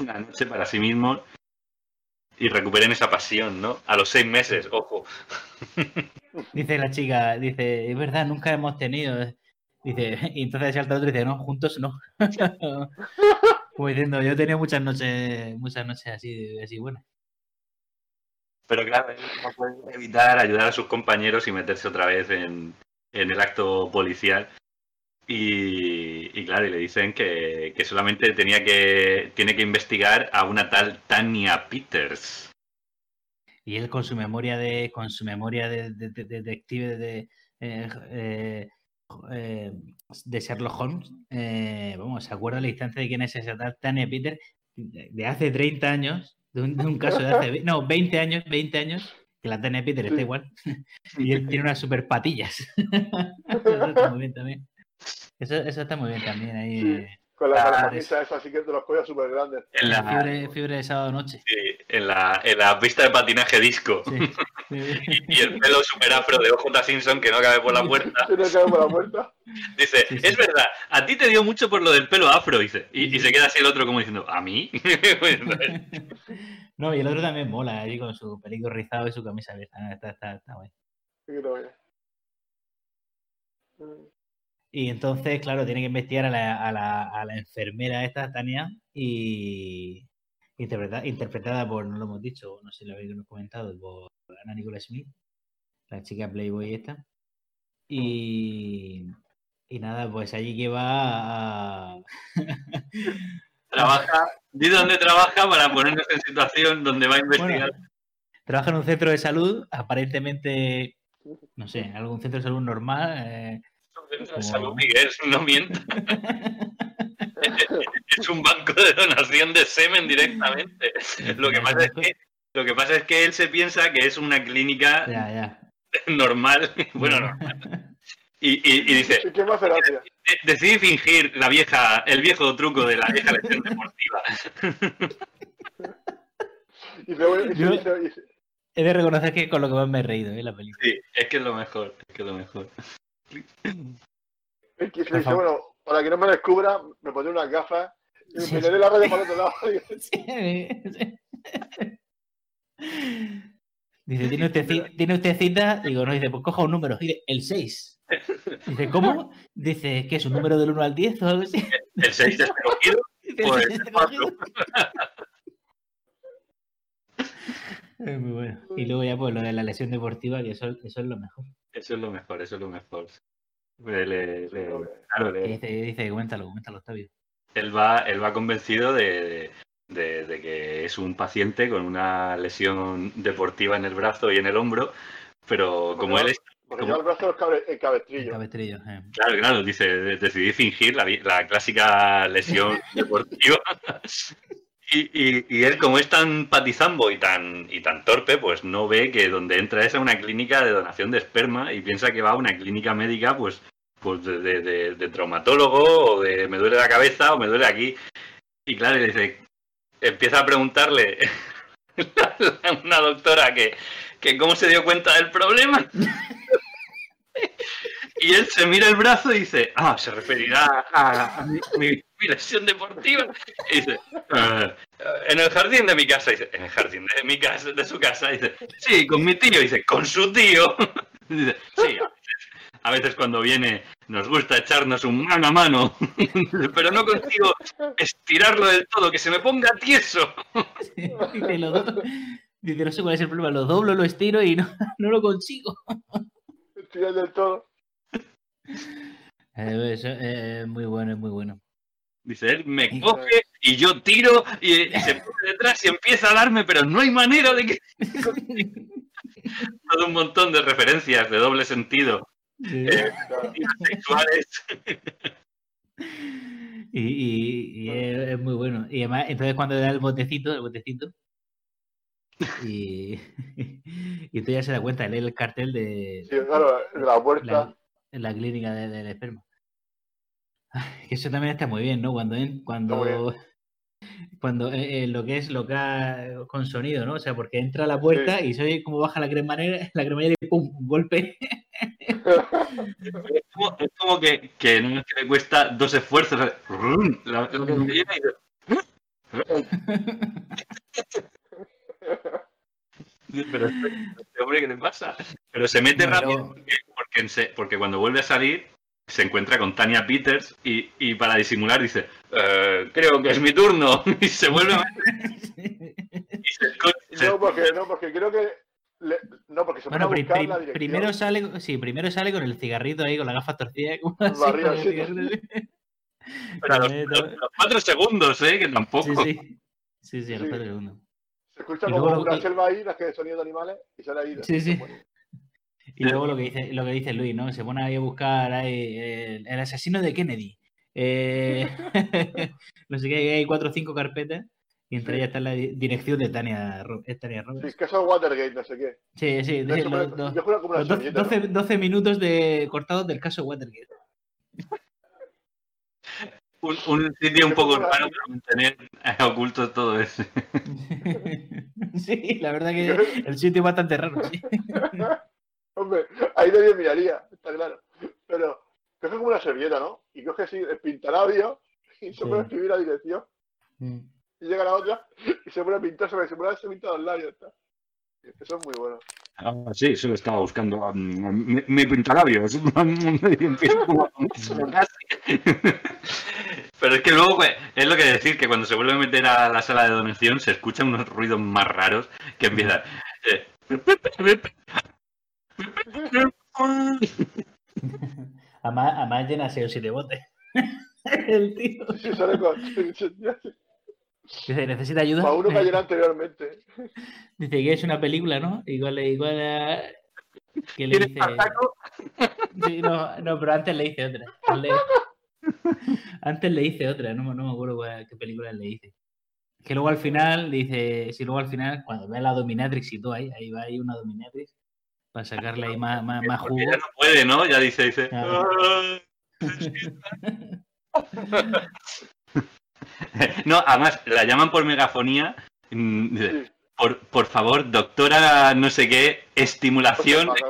una noche para sí mismos y recuperen esa pasión, ¿no? A los seis meses, ojo. dice la chica, dice, es verdad, nunca hemos tenido. Dice, y entonces salta otro y dice, no, juntos no. Como diciendo, yo he tenido muchas noches, muchas noches así, así buenas. Pero claro, no puede evitar ayudar a sus compañeros y meterse otra vez en, en el acto policial. Y, y claro, y le dicen que, que solamente tenía que, tiene que investigar a una tal Tania Peters. Y él con su memoria de, con su memoria de, de- de- de detective de, eh, eh, eh, de Sherlock Holmes, eh, vamos, se acuerda al instante de quién es esa tal Tania Peter de, de hace 30 años, de un, de un caso de hace, no, 20 años, 20 años, que la Tania Peter está Sí. igual, y él tiene unas super patillas. eso está muy bien también. Eso, eso está muy bien también ahí. Sí. Con la camisa esa, así que de los cuellos súper grandes. En la, fiebre, fiebre de sábado noche. sí, en la, en la pista de patinaje disco. Sí. Y el pelo super afro de OJ Simpson que no cabe por la puerta. Por la. Dice, Sí, sí. es verdad, a ti te dio mucho por lo del pelo afro, dice. Y, y se queda así el otro como diciendo, ¿a mí? No, y el otro también mola, ahí con su pelito rizado y su camisa abierta. Ah, Está, está, está guay. Y entonces, claro, tiene que investigar a la, a la, a la enfermera esta, Tania, y interpreta- interpretada por, no lo hemos dicho, no sé si lo habéis comentado, por Ana Nicola Smith, la chica Playboy esta. Y, y nada, pues allí que va a... trabaja, di dónde trabaja para ponernos en situación donde va a investigar. Bueno, trabaja en un centro de salud, aparentemente, no sé, algún centro de salud normal. eh, como- Salud, Miguel, no mientas. es un banco de donación de semen directamente. Lo que pasa es que, lo que, pasa es que él se piensa que es una clínica ya, ya. normal. Bueno, normal. Y, y- y dice, ¿Y qué más gracia? "De- decidí fingir la vieja, el viejo truco de la vieja lesión deportiva. Y He de reconocer que con lo que más me he reído en la película. Sí, es que es lo mejor, es que es lo mejor. Es que dice, bueno, para que no me descubra, me pondré unas gafas y Sí, me sí. la raya para el otro lado. Dice, ¿tiene usted, ¿tiene usted cita? Digo, no, dice, pues coja un número. Dice, el 6. Dice, ¿cómo? Dice, ¿qué es un número del 1 al 10 o algo así? El 6 es cogido, Dice, pues. Es muy bueno. Y luego ya pues lo de la lesión deportiva, que eso, eso es lo mejor. Eso es lo mejor, eso es lo mejor. Le- le- le- claro, le- Que dice, dice, coméntalo, coméntalo, Octavio. él va, él va convencido de, de- de que es un paciente con una lesión deportiva en el brazo y en el hombro, pero como él es, Porque ¿Cómo? lleva el brazo el, cabre- el El cabestrillo. eh. claro, claro, dice, de- decidí fingir la, la clásica lesión deportiva. Y, y- y él, como es tan patizambo y tan, y tan torpe, pues no ve que donde entra es a una clínica de donación de esperma y piensa que va a una clínica médica, pues, pues de, de- de- de traumatólogo o de me duele la cabeza o me duele aquí. Y claro, le dice, empieza a preguntarle a una doctora que, que cómo se dio cuenta del problema. Y él se mira el brazo y dice, ah, se referirá a, a mi lesión deportiva. Y dice, "Eh, en el jardín de mi casa. Dice, en el jardín de mi casa, de su casa. Dice, sí, con mi tío. Dice, con su tío. Dice, sí, a veces, a veces cuando viene nos gusta echarnos un mano a mano, pero no consigo estirarlo del todo, que se me ponga tieso. dice, lo do- dice, no sé cuál es el problema, lo doblo, lo estiro y no, no lo consigo. Estoy del todo. Eh, eso es muy bueno, es muy bueno. Dice, él me coge y yo tiro y, y se pone detrás y empieza a darme, pero no hay manera de que... Todo un montón de referencias de doble sentido Sí. eh, sexuales. Y, y- y es, es muy bueno. Y además, entonces cuando le da el botecito, el botecito, y, y entonces ya se da cuenta, lee el cartel de Sí, claro, de la puerta. la, en la clínica de- del esperma. Ay, que Eso también está muy bien, ¿no? Cuando cuando cuando eh, eh, lo que es local con sonido, ¿no? O sea, porque entra a la puerta y se oye cómo baja la cremallera, la cremallera y pum, un golpe. Es como, es como que, que no es que le cuesta dos esfuerzos. La, la Pero este, este hombre, ¿qué le pasa? Pero se mete No, rápido porque cuando vuelve a salir se encuentra con Tania Peters y, y para disimular dice, "Eh, creo que es mi turno. Y se vuelve a meter y se esconde- se- No, porque, no, porque creo que. le- no, porque se Bueno, la dirección. primero sale, sí, primero sale con el cigarrito ahí, con la gafa torcida, el sí. pero a los, los- cuatro segundos, ¿eh? Que tampoco. Sí, sí. Sí, sí, a los Sí. cuatro segundos. Se escucha Y como luego una que- selva ahí, las que de sonido de animales, y sale ahí. Sí, sí. Bueno, Y luego lo que dice, lo que dice Luis, ¿no? Se pone ahí a buscar ahí, el, el asesino de Kennedy. Eh, no sé qué, hay cuatro o cinco carpetas. Y entre Sí. ellas está la di- dirección de Tania, Tania Roberts. Sí, que es Watergate, no sé qué. Sí, sí, hecho, los, me- los- yo juro como una los doce- servilleta, ¿no? 12, 12 minutos de cortados del caso Watergate. Un, un sitio un poco raro para mantener oculto todo eso. sí, la verdad que el sitio es bastante raro, sí. Hombre, ahí nadie miraría, está claro. Pero coge como una servilleta, ¿no? Y coge así el pintalabio y se Sí. pone a escribir la dirección. Y llega la otra y se pone a pintar sobre se pone a pintar los labios. está. Eso es muy bueno. Ah, sí, eso lo estaba buscando. mm, Mi, mi pintalabios. Pero es que luego pues, es lo que decir que cuando se vuelve a meter a la sala de donación se escuchan unos ruidos más raros que empiezan. eh, Además, además llena 6 o 7 botes. el tío. Sí, sale con. Dice, ¿necesita ayuda? Para uno que ayer anteriormente. Dice que es una película, ¿no? Igual, igual a... que le ¿Tienes dice... Sí, no, no, pero antes le hice otra. Le- Antes le hice otra, no, me- no me acuerdo cuál- qué película le hice. Que luego al final, dice, si luego al final, cuando ve a la dominatrix y todo ahí, ahí va ahí una dominatrix, para sacarle ahí más, más, más Porque ya no puede, ¿no? Ya dice, dice. Claro. "Ah". No, además, la llaman por megafonía. mm. Por, por favor, doctora, no sé qué, estimulación.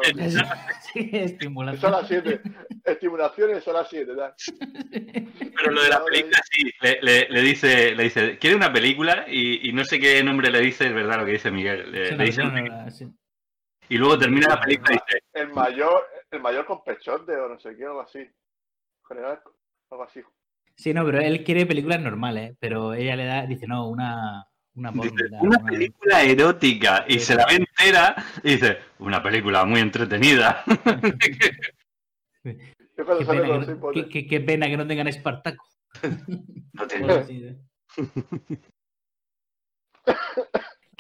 Sí, estimulante. Es a las 7. Estimulación es a las 7. tal. Pero lo de la película sí, le, le- le dice, le dice, quiere una película y, y no sé qué nombre le dice, es verdad lo que dice Miguel. le- Sí, le no, dice- no, no, sí. Y luego termina la película y dice, El mayor, el mayor con pechote o no sé qué, algo así. En general, algo así. Sí, no, pero él quiere películas normales, pero ella le da, dice, no, una, una porno, Dice, da, una una- película erótica y Sí, se la ve entera y dice, una película muy entretenida. Qué pena, que no, qué- qué- qué pena que no tengan Espartaco. No ¿eh?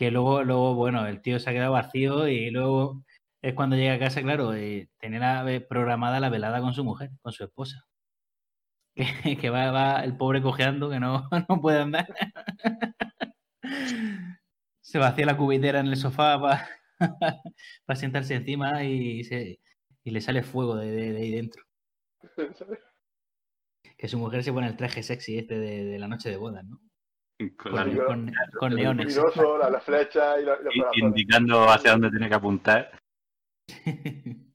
que luego, luego, bueno, el tío se ha quedado vacío y luego es cuando llega a casa, claro, eh, la- eh, programada la velada con su mujer, con su esposa. Que, que va, va el pobre cojeando, que no, no puede andar. Se vacía la cubitera en el sofá para sentarse encima y, se, y le sale fuego de, de- de ahí dentro. Que su mujer se pone el traje sexy este de, de la noche de bodas, ¿no? Con la- Con, con- con el neones. luminoso, la, la flecha y, la- y los i- corazones. indicando hacia dónde tiene que apuntar.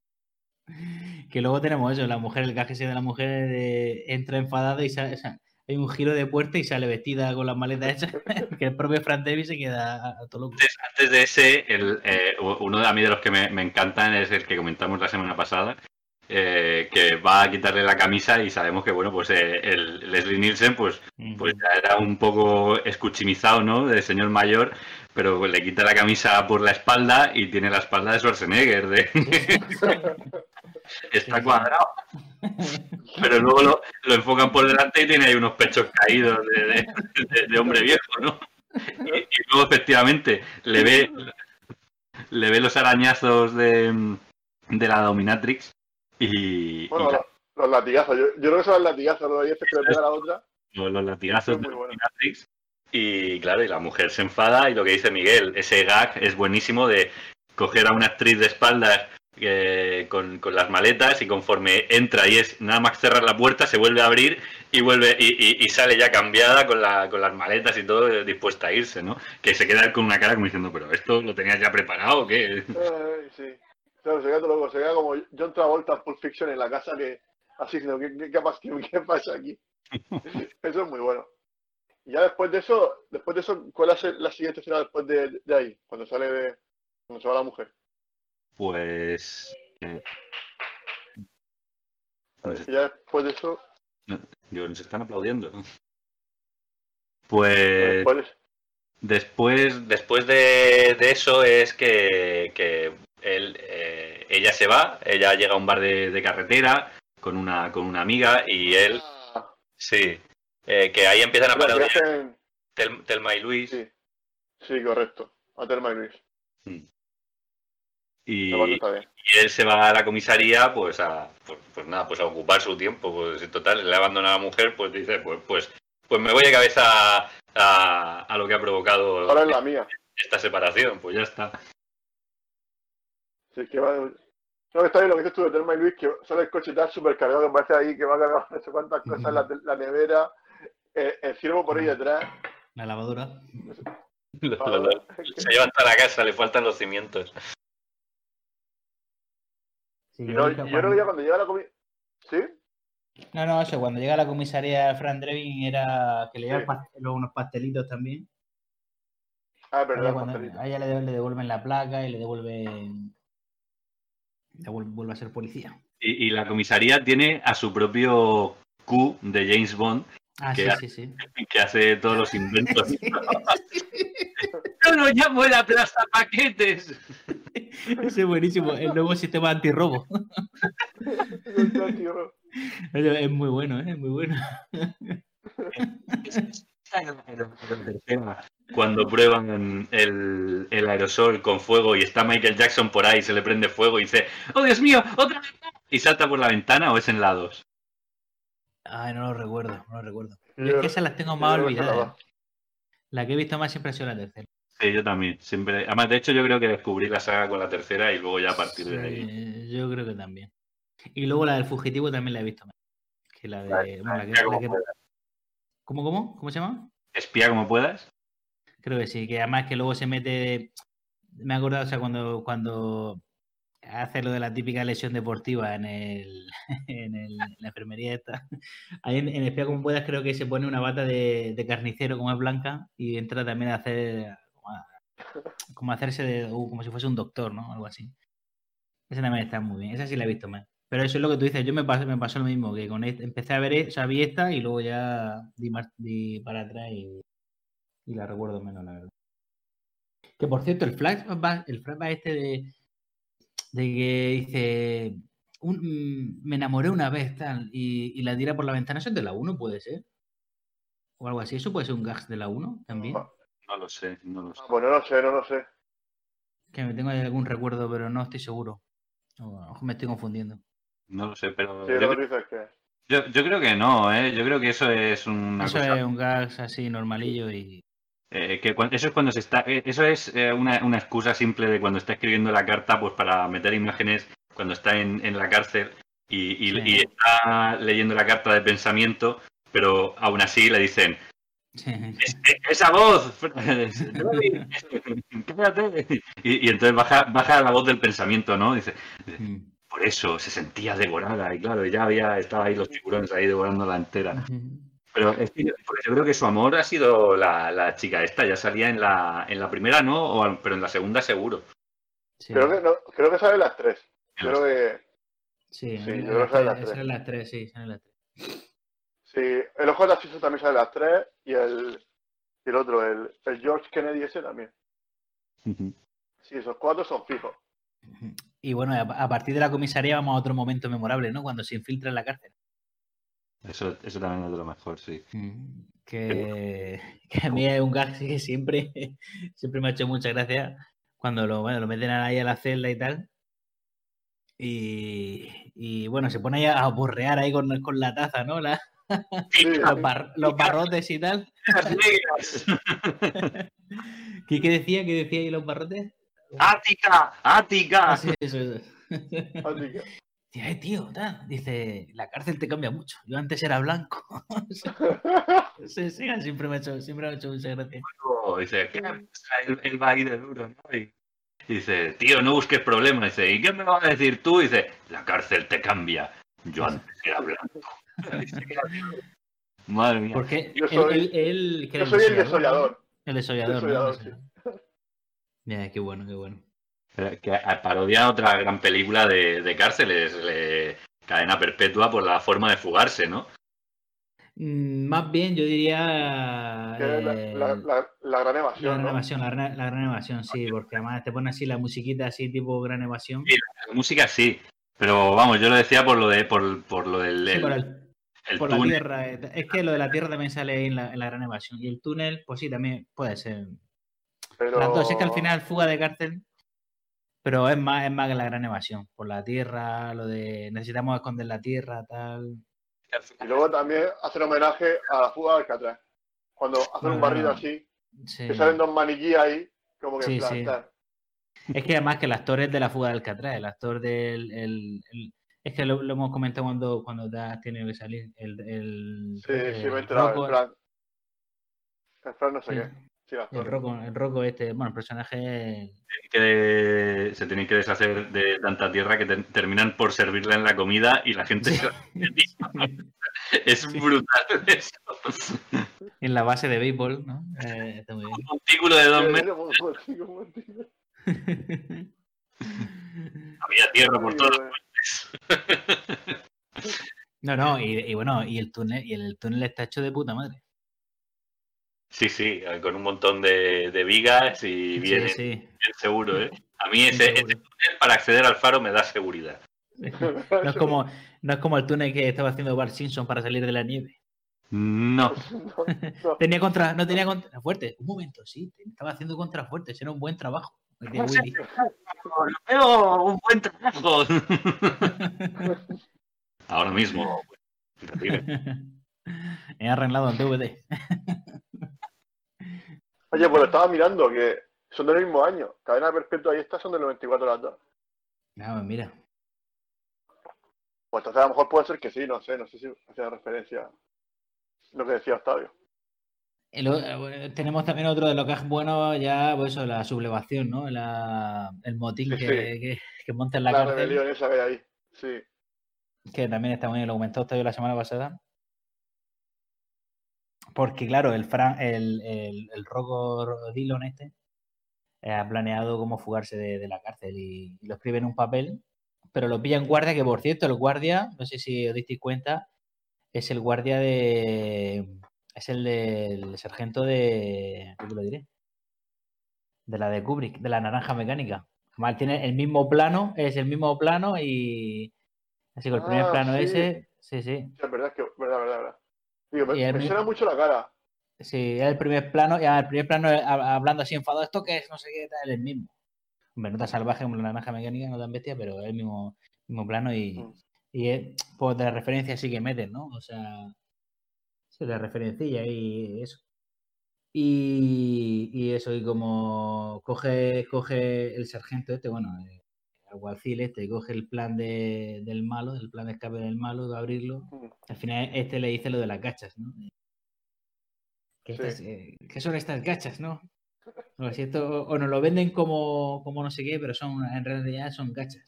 que luego tenemos eso, la mujer, el gaje ese de la mujer eh, entra enfadada y sale, o sea, hay un giro de puerta y sale vestida con las maletas hechas, que el propio Frank Davis se queda a, a todo loco. Antes, antes de ese, el, eh, uno de a mí de los que me, me encantan es el que comentamos la semana pasada, eh, que va a quitarle la camisa y sabemos que, bueno, pues eh, el Leslie Nielsen, pues, pues ya era un poco escuchimizado, ¿no? De señor mayor, pero le quita la camisa por la espalda y tiene la espalda de Schwarzenegger. De... Está cuadrado. Pero luego lo, lo enfocan por delante y tiene ahí unos pechos caídos de, de- de- de hombre viejo, ¿no? Y, y luego efectivamente le ve le ve los arañazos de, de la dominatrix y, Bueno, y los, los latigazos. Yo, yo creo que son los latigazos, los dientes que le pega a la otra. los, los latigazos de bueno. y claro, y la mujer se enfada y lo que dice Miguel, ese gag es buenísimo de coger a una actriz de espaldas eh, con, con las maletas y conforme entra y es nada más cerrar la puerta se vuelve a abrir y vuelve y, y- y sale ya cambiada con, la, con las maletas y todo eh, dispuesta a irse, ¿no? Que se queda con una cara como diciendo, pero esto lo tenías ya preparado o qué? Ay, sí. Claro, se queda todo loco. Se queda como John Travolta en Pulp Fiction en la casa que así diciendo, ¿qué, qué, qué pasa, qué- qué pasa aquí? Eso es muy bueno. Y ya después de eso, después de eso, ¿cuál es la siguiente escena después de, de ahí? Cuando sale de, cuando se va la mujer. Pues eh, ya después de eso, digo, nos están aplaudiendo. Pues después de- Después, después de, de eso es que, que él, eh, ella se va, ella llega a un bar de, de carretera con una, con una amiga y él, sí, eh, que ahí empiezan a parodiar hacen- Tel- Telma y Luis Sí, sí, correcto. A Thelma y Luis. y, está bien. y él se va a la comisaría pues a, pues, pues nada, pues a ocupar su tiempo, pues en total, le abandona a la mujer, pues dice, pues, pues, pues me voy de cabeza a, a lo que ha provocado Ahora es la mía. esta separación, pues ya está. Sí, que va. No, que está bien lo que dices tú de Thelma y Luis, que sale el coche tal súper cargado, que parece ahí que va a cargar no sé cuántas cosas, la, la nevera, eh, el ciervo por ahí detrás. La lavadora. Se llevan toda la casa, le faltan los cimientos. Sí, Y yo no, creo que yo creo que ya cuando llega la comida. ¿Sí? No, no, eso, cuando llega a la comisaría Fran Drevin era que le lleva Sí. pastel- unos pastelitos también. Ah, es A ella, el cuando- a ella le devuelven la placa y le devuelven. Vuel- vuelve a ser policía. Y, y la comisaría tiene a su propio Q de James Bond, Ah, Que sí, sí, sí. que hace todos los inventos. Yo lo llamo la plaza paquetes. Ese es buenísimo. El nuevo sistema antirrobo. Es muy bueno, ¿eh? es muy bueno. Cuando prueban el, el aerosol con fuego y está Michael Jackson por ahí, se le prende fuego y dice, ¡Oh, Dios mío! ¡Otra vez! no!", Y salta por la ventana o es en la 2. Ay, no lo recuerdo, no lo recuerdo. Yo- es que esas las tengo más olvidadas. La que he visto más siempre ha sido la tercera. Sí, yo también. Siempre. Además, de hecho, yo creo que descubrí la saga con la tercera y luego ya a partir de ahí. Yo creo que también. Y luego la del fugitivo también la he visto más. Que la de. Vale, bueno, la que- la. ¿Cómo, cómo? ¿Cómo se llama? Espía como puedas. Creo que sí, que además que luego se mete. Me he acordado, o sea, cuando, cuando hace lo de la típica lesión deportiva en el, en, el- en la enfermería esta. Ahí en, en Espía como puedas creo que se pone una bata de, de carnicero como es blanca y entra también a hacer como, a- como a hacerse de, uh, como si fuese un doctor, ¿no? Algo así. Esa también está muy bien. Esa sí la he visto más. Pero eso es lo que tú dices. Yo me pasó, me pasó lo mismo, que con este- empecé a ver, e- vi esta y luego ya di, mar- di para atrás y, y la recuerdo menos, la verdad. Que por cierto, el flashback, el flashback este de, de que dice, un- mm, me enamoré una vez tal y, y la tira por la ventana, eso es de la 1, puede ser. O algo así. Eso puede ser un gags de la 1 también. Ah, No lo sé, no lo sé. Pues no lo sé, no lo sé. Que me tengo ahí algún recuerdo, pero no estoy seguro. O me estoy confundiendo. No lo sé, pero Sí, yo, lo que creo- dices que. yo- yo creo que no, ¿eh? Yo creo que eso es una Eso cosa es un gas así normalillo y. Eh, que eso es cuando se está, eh, eso es eh, una, una excusa simple de cuando está escribiendo la carta, pues para meter imágenes cuando está en, en la cárcel y, y- Sí. y está leyendo la carta de pensamiento, pero aún así le dicen "Es- es- esa voz, Jordi, cállate". y, y entonces baja, baja la voz del pensamiento, ¿no? Dice, Mm. Por eso se sentía devorada y claro, ya había, estaba ahí los tiburones ahí devorándola entera. Pero es que yo, porque yo creo que su amor ha sido la, la chica esta, ya salía en la, en la primera, ¿no? O pero en la segunda seguro. Sí, Creo que, no, creo que salen las tres. En Creo que. sí, sí, yo creo las que salen las tres- tres. salen las tres, sí, salen las tres. Sí, el ojo de Narciso también sale las tres y el, y el otro, el, el George Kennedy ese también. Sí, esos cuatro son fijos. Y bueno, a, a partir de la comisaría vamos a otro momento memorable, ¿no? Cuando se infiltra en la cárcel. Eso, eso también es de lo mejor, sí. Que, que a mí es un gag que siempre, siempre me ha hecho mucha gracia cuando lo, bueno, lo meten ahí a la celda y tal. Y, y bueno, se pone ahí a borrear ahí con, con la taza, ¿no? La- Sí, los, bar- los barrotes y tal. ¿Qué, qué decía? ¿Qué decía ahí los barrotes? ¡Ática! ¡Ática! Ah, sí, eso, eso. que- Dice, "Eh, tío, tal". dice, la cárcel te cambia mucho. Yo antes era blanco. sí, sí, siempre me ha hecho, siempre me ha hecho mucha gracia. Dice, ¿qué? Él, él va ahí de duro, ¿no? Y dice, tío, no busques problemas. Dice, ¿y qué me vas a decir tú? Dice, la cárcel te cambia. Yo antes era blanco. Madre mía. Porque Yo él, soy- él- él- que Yo soy el desollador. El desollador, ¿no? Desollador, El desollador. Mira, qué bueno, qué bueno. Que parodia otra gran película de, de cárceles, Cadena Perpetua, por la forma de fugarse, ¿no? Mm, Más bien, yo diría. La, eh, la, la, la gran la evasión, gran ¿no? evasión, la gran, la gran evasión, sí, porque además te pone así la musiquita así tipo gran evasión. Sí, La música sí, pero vamos, yo lo decía por lo de por, por lo del Sí, el- por el- el por la túnel. tierra. eh, Es que lo de la tierra también sale ahí en la, en la gran evasión. Y el túnel, pues sí, también puede ser. Pero... Las dos, es que al final fuga de cárcel, pero es más, es más que la gran evasión. Por la tierra, lo de necesitamos esconder la tierra, tal. Y luego también hacen homenaje a la fuga de Alcatraz. Cuando hacen un barrido así, Sí. que salen dos maniquíes ahí, como que Sí, en plan, sí. tal. Es que además que el actor es de la fuga del Alcatraz, el actor del. el- el- es que lo, lo hemos comentado cuando, cuando te has tenido que salir. El, el, Sí, el sí, me he enterado. En plan, en plan no sé sí, qué. Sí, el actor. el Rocco este, bueno, el personaje. que se tienen que deshacer de tanta tierra que te- terminan por servirla en la comida y la gente se- es brutal eso. en la base de béisbol, ¿no? Eh, está muy Un montículo de dos Sí, metros, sí, sí. había tierra por Ay, todas güey. No, no, y, y bueno, y el túnel, y el túnel está hecho de puta madre. Sí, sí, con un montón de, de vigas y bien, Sí, sí. bien seguro, ¿eh? A mí ese, túnel para acceder al faro me da seguridad. No es como, no es como el túnel que estaba haciendo Bart Simpson para salir de la nieve. No, No, no. Tenía contra, no tenía contrafuertes. Un momento, sí, estaba haciendo contrafuertes, era un buen trabajo. Willy. veo un buen trabajo. Ahora mismo. He arreglado el DVD. Oye, pues lo estaba mirando, que son del mismo año. Cadena perpetua y estas son del 94 las dos. Ah, pues mira. Pues entonces a lo mejor puede ser que sí, no sé, no sé si hacía referencia a lo que decía Octavio. Eh, tenemos también otro de lo que es bueno ya, pues eso, la sublevación, ¿no? La- el motín Sí, que, sí. que, que monta en la, La, cárcel, rebelión esa que hay ahí. Sí. que también está muy bien, lo comentó Octavio la semana pasada. Porque, claro, el, Fran, el, el, el Rocco Dillon este eh, ha planeado cómo fugarse de, de la cárcel y, y lo escribe en un papel pero lo pilla en guardia, que por cierto, el guardia, no sé si os disteis cuenta, es el guardia de. Es el del sargento de. ¿Cómo lo diré? De la de Kubrick, de la naranja mecánica. Además, tiene el mismo plano, es el mismo plano y. Así que el primer Ah, plano sí. ese, sí, sí. Sí, es verdad, es que, verdad, verdad, verdad. Digo, me, me suena mucho la cara. Sí, es el primer plano, y el primer plano eh, hab- hablando así enfadado, ¿esto qué es? No sé qué, tal, el mismo. Hombre, no tan salvaje como la naranja mecánica, no tan bestia, pero es el mismo, mismo plano y, Mm. y es, pues de la referencia sí que meten, ¿no? O sea, sí, la referencilla y eso. Y, y eso, y como coge, coge el sargento este, bueno, el alguacil este, coge el plan de, del malo, el plan de escape del malo, de abrirlo, Mm. al final este le dice lo de las gachas, ¿no? Que Sí. estas, eh, ¿Qué son estas gachas, no? O, si esto- o nos lo venden como, como no sé qué, pero son en realidad son gachas.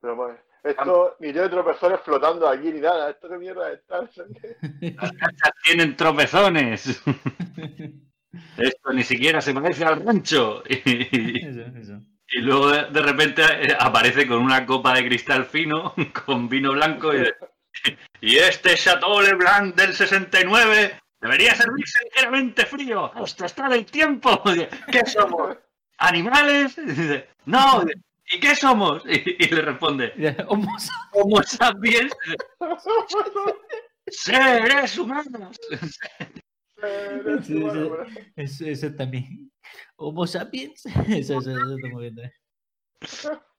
Pero bueno, esto ni yo de tropezones flotando aquí ni nada. Esto qué mierda es tal. Las cachas tienen tropezones. Esto ni siquiera se parece al rancho. Eso, eso. Y luego de, de repente eh, aparece con una copa de cristal fino, con vino blanco. Y, y este Chateau Leblanc del 69 debería servirse ligeramente frío. Hasta está del tiempo. ¿Qué somos? ¿Animales? Dice, No. ¿Y qué somos? Y, y le responde, Homo sapiens, seres humanos. Sí, sí. Eso, eso también. Homo sapiens. Eso, eso, eso está muy bien también.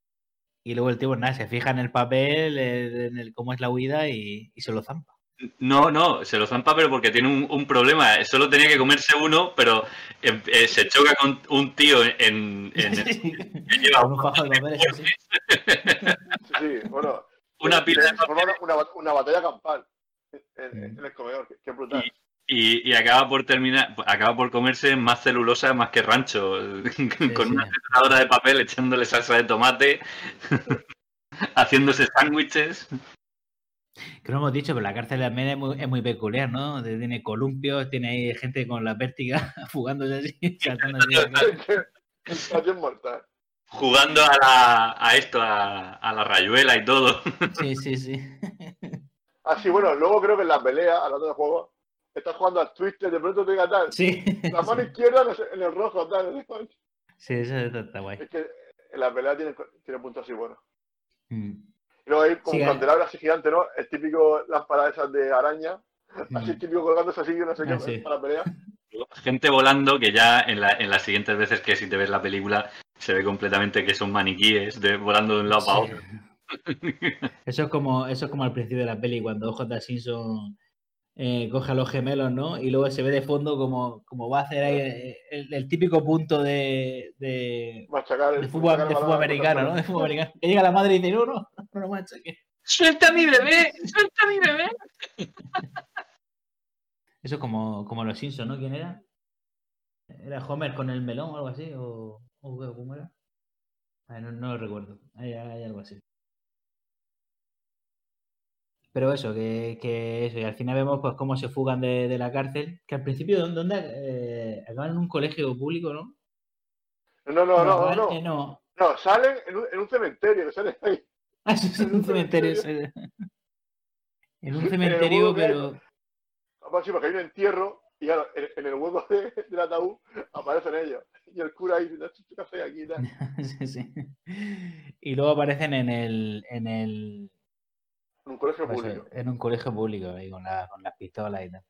Y luego el tío, pues nada, se fija en el papel, eh, en el cómo es la huida y, y se lo zampa. No, no, se lo zampa, pero porque tiene un, un problema. Solo tenía que comerse uno, pero eh, eh, se choca con un tío en, en- que lleva un fajo de papeles así. Sí, sí, bueno. una pila de papel una, una, batalla campal en, en el comedor. Qué brutal. y, y acaba por terminar, acaba por comerse más celulosa más que rancho, con sí. una trituradora de papel echándole salsa de tomate, haciéndose sándwiches. Que no hemos dicho, pero la cárcel también es muy, es muy peculiar, ¿no? De- Tiene columpios, tiene ahí gente con la vértiga fugándose así, saltando así. de mortal. Jugando a, la, a esto, a, a la rayuela y todo. Sí, sí, sí. Ah, sí, bueno, luego creo que en la pelea, hablando de juego, estás jugando al Twister, de pronto te diga tal. Sí, La mano izquierda en el- en el rojo, tal. sí, eso está, está guay. Es que en la pelea tiene, tiene puntos así buenos. Mm, Y luego hay como Sí, candelabro así gigante, ¿no? El típico lámpara esas de araña, así mm. típico colgándose así, no sé qué, Ah, sí. para la pelea. Gente volando que ya en, la- en las siguientes veces que si te ves la película se ve completamente que son maniquíes de, volando de un lado para otro. Eso es como, eso es como al principio de la peli, cuando J. Simpson eh, coge a los gemelos, ¿no? Y luego se ve de fondo como, como va a hacer ahí eh, el, el típico punto de, de, Machacar el de fútbol, machacar de fútbol americano, ¿no? De fútbol americano. Que llega la madre y dice, no, no, no lo machaques. ¡Suelta a mi bebé! ¡Suelta a mi bebé! Eso es como, como los Simpsons, ¿no? ¿Quién era? ¿Era Homer con el melón o algo así? ¿O, o qué- cómo era? Ay, no, no lo recuerdo. Hay, hay algo así. Pero eso, que, que eso, y al final vemos pues cómo se fugan de, de la cárcel, que al principio ¿dónde, dónde, eh, acaban en un colegio público, ¿no? No, no, no, no, no. eh, no. No, salen en un, en un cementerio, que salen ahí. Ah, eso es En en un cementerio. cementerio. sí. En un cementerio, que hay- pero... Vamos, sí, porque hay un entierro y claro, en, en el hueco de- del ataúd aparecen ellos. Y el cura ahí diciendo, "¿Esto ¿qué aquí? y tal?". sí, sí. Y luego aparecen en el, en el, En un colegio Pues, público. en un colegio público, ahí con, la- con las pistolas y tal.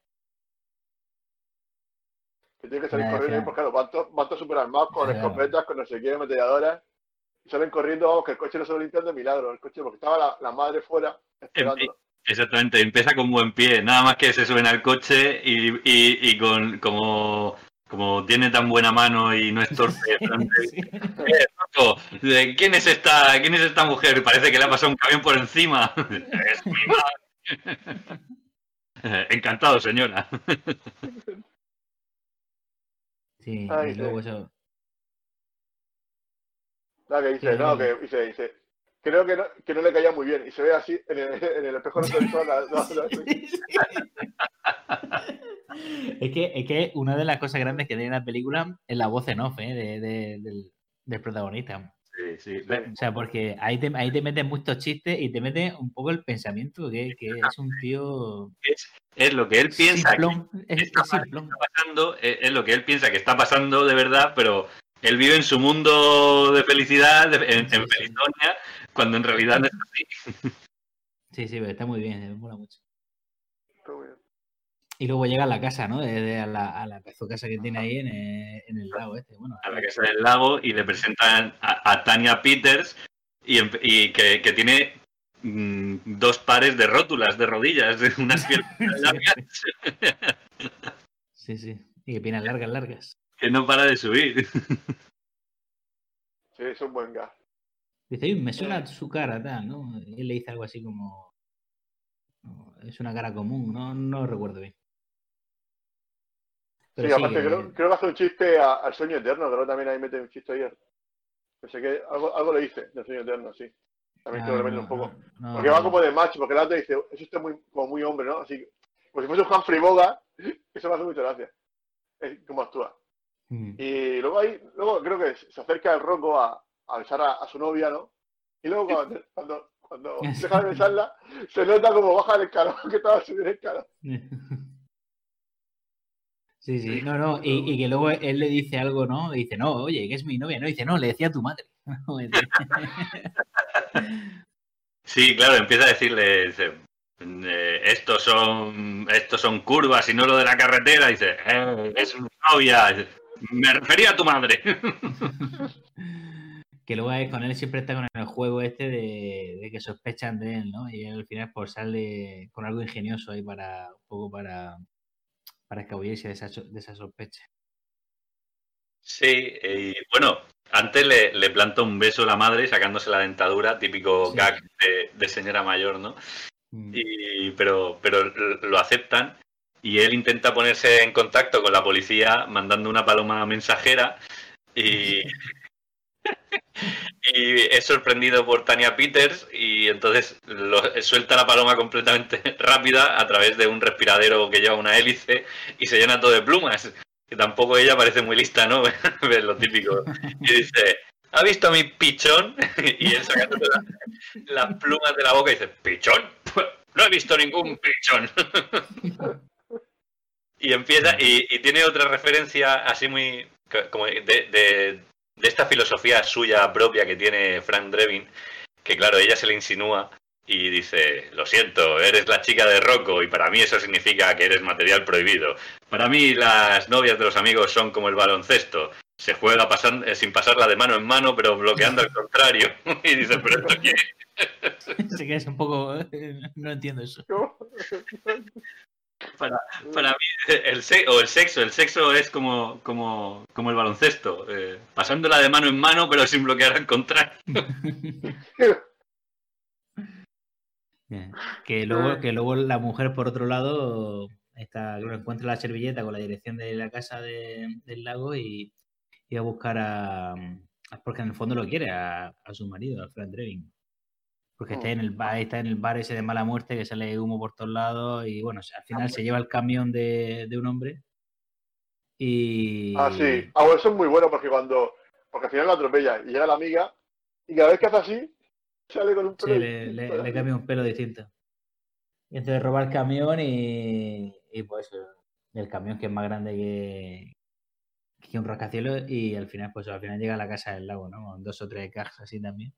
Que tienen que salir Nada, corriendo porque claro, van, to- van todos super armados con Claro. escopetas, con no sé qué, ametralladoras. Y salen corriendo, vamos, que el coche no se lo limpian de milagro. El coche, porque estaba la, la madre fuera esperando. Exactamente, empieza con buen pie, nada más que se suben al coche y, y- y con como, como tiene tan buena mano y no es torpe, Sí. "Eh, ¿quién es esta, quién es esta mujer? Parece que le ha pasado un camión por encima. es mi madre. Encantado, señora. Sí, Ay, y sí. luego eso. Nada, que dice, Sí, no, no. que dice, dice, creo que no, que no le caía muy bien. Y se ve así en el, en el espejo retrovisor. la- la- la- es, que, es que una de las cosas grandes que tiene la película es la voz en off ¿eh? de- de- del, del protagonista. Sí, sí. O sea, porque ahí te, ahí te meten muchos chistes y te mete un poco el pensamiento, que, que es un tío. Es, es lo que él piensa que simplón, es, está es simplón. pasando, es, es lo que él piensa que está pasando de verdad, pero él vive en su mundo de felicidad, de- en, Sí, en sí. Cuando en realidad no es así. Sí, sí, está muy bien, me mola mucho. Está muy bien. Y luego llega a la casa, ¿no? De, de- a, la, a la casa que tiene ahí en el, en el lago este. Bueno, a la casa del lago y le presentan a, a Tania Peters y, y que, que tiene mm, dos pares de rótulas de rodillas, unas piernas largas sí, sí. Y que piernas largas, largas. que no para de subir. Sí, es un buen gas. Dice, "Uy, me suena su cara, tal, ¿no? Y él le dice algo así como. no, es una cara común, no, no recuerdo bien. Pero Sí, aparte que- creo, creo que hace un chiste al sueño eterno, creo que también ahí mete un chiste ayer. Pensé que algo, algo le dice del sueño eterno, sí. También creo que mete un poco. no, Porque va no. como de macho, porque el otro dice, es usted muy, como muy hombre, ¿no? Así, como si fuese un Humphrey Bogart, eso me hace mucha gracia. Es como actúa. Mm. Y luego ahí, luego creo que se acerca el Rocco a, a besar a, a su novia, ¿no? Y luego cuando, cuando, cuando deja de besarla, se nota como baja el escalón, que estaba subiendo el escalón. Sí, sí, no, no, y, y que luego él le dice algo, ¿no? Y dice, no, oye, que es mi novia, no, dice, no, le decía a tu madre. Sí, claro, empieza a decirle, dice, eh, estos son estos son curvas y no lo de la carretera, dice, "Eh, es mi novia, me refería a tu madre. Que luego es- con él siempre está con el juego este de, de que sospechan de él, ¿no? Y él al final pues sale con algo ingenioso ahí para, un poco para, para escabullirse de esa, de esa sospecha. Sí, y bueno, antes le, le planta un beso a la madre sacándose la dentadura, típico Sí. gag de, de señora mayor, ¿no? Mm. Y, pero, pero lo aceptan y él intenta ponerse en contacto con la policía mandando una paloma mensajera y, y es sorprendido por Tania Peters y entonces lo- suelta la paloma completamente rápida a través de un respiradero que lleva una hélice y se llena todo de plumas. Que tampoco ella parece muy lista, ¿no? Ve lo típico. Y dice, ¿ha visto mi pichón? Y él sacándose la- las plumas de la boca y dice, ¿pichón? No he visto ningún pichón. Y empieza, y, tiene otra referencia así muy, co- como de, de- de esta filosofía suya propia que tiene Frank Drebin, que claro, ella se le insinúa y dice, lo siento, eres la chica de Rocco y para mí eso significa que eres material prohibido. Para mí las novias de los amigos son como el baloncesto. Se juega pasan- eh, sin pasarla de mano en mano, pero bloqueando al contrario. Y dice, pero esto qué es?". Se queda un poco, no entiendo eso. Para, para mí, el se- o el sexo, el sexo es como, como, como el baloncesto, eh, pasándola de mano en mano, pero sin bloquear al contrario. Bien. Que luego, que luego la mujer, por otro lado, está, encuentra la servilleta con la dirección de la casa de- del lago y, y va a buscar a. Porque en el fondo lo quiere, a, a su marido, a Frank Drebin. Porque está en el bar, está en el bar ese de mala muerte que sale humo por todos lados y bueno, al final se lleva el camión de, de un hombre. Y. Ah, sí. Ah, bueno, eso es muy bueno porque cuando. Porque al final la atropella y llega la amiga y cada vez que hace así, sale con un Sí, pelo. le, distinto. le- le cambia un pelo distinto. Y entonces roba el camión y, y pues el camión que es más grande que, que un rascacielos y al final pues al final llega a la casa del lago, ¿no? Con dos o tres cajas así también.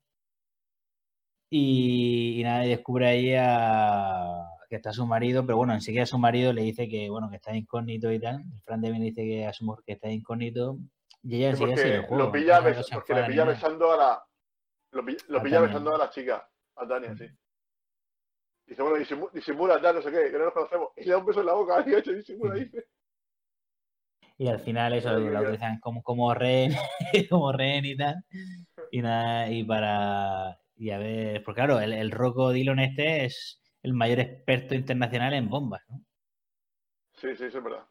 Y, y nada, y descubre ahí a, que está su marido, pero bueno, enseguida su marido le dice que bueno, que está incógnito y tal. El Fran Devin le dice que a su mujer que está incógnito y ella enseguida porque juego. lo pilla, no- no bes- se porque le pilla besando a la. Lo pilla, lo A pilla Tania. besando a la chica, a Tania, sí. Dice, bueno, disimu- disimula, tal, no sé qué, que no nos conocemos. Y le da un beso en la boca, y hecho disimula, dice. Y al final eso ay. utilizan como, como rehén, como rehén y tal. Y nada, y para. Y a ver, porque claro, el, el Rocco Dillon este es el mayor experto internacional en bombas, ¿no? Sí, sí, es verdad.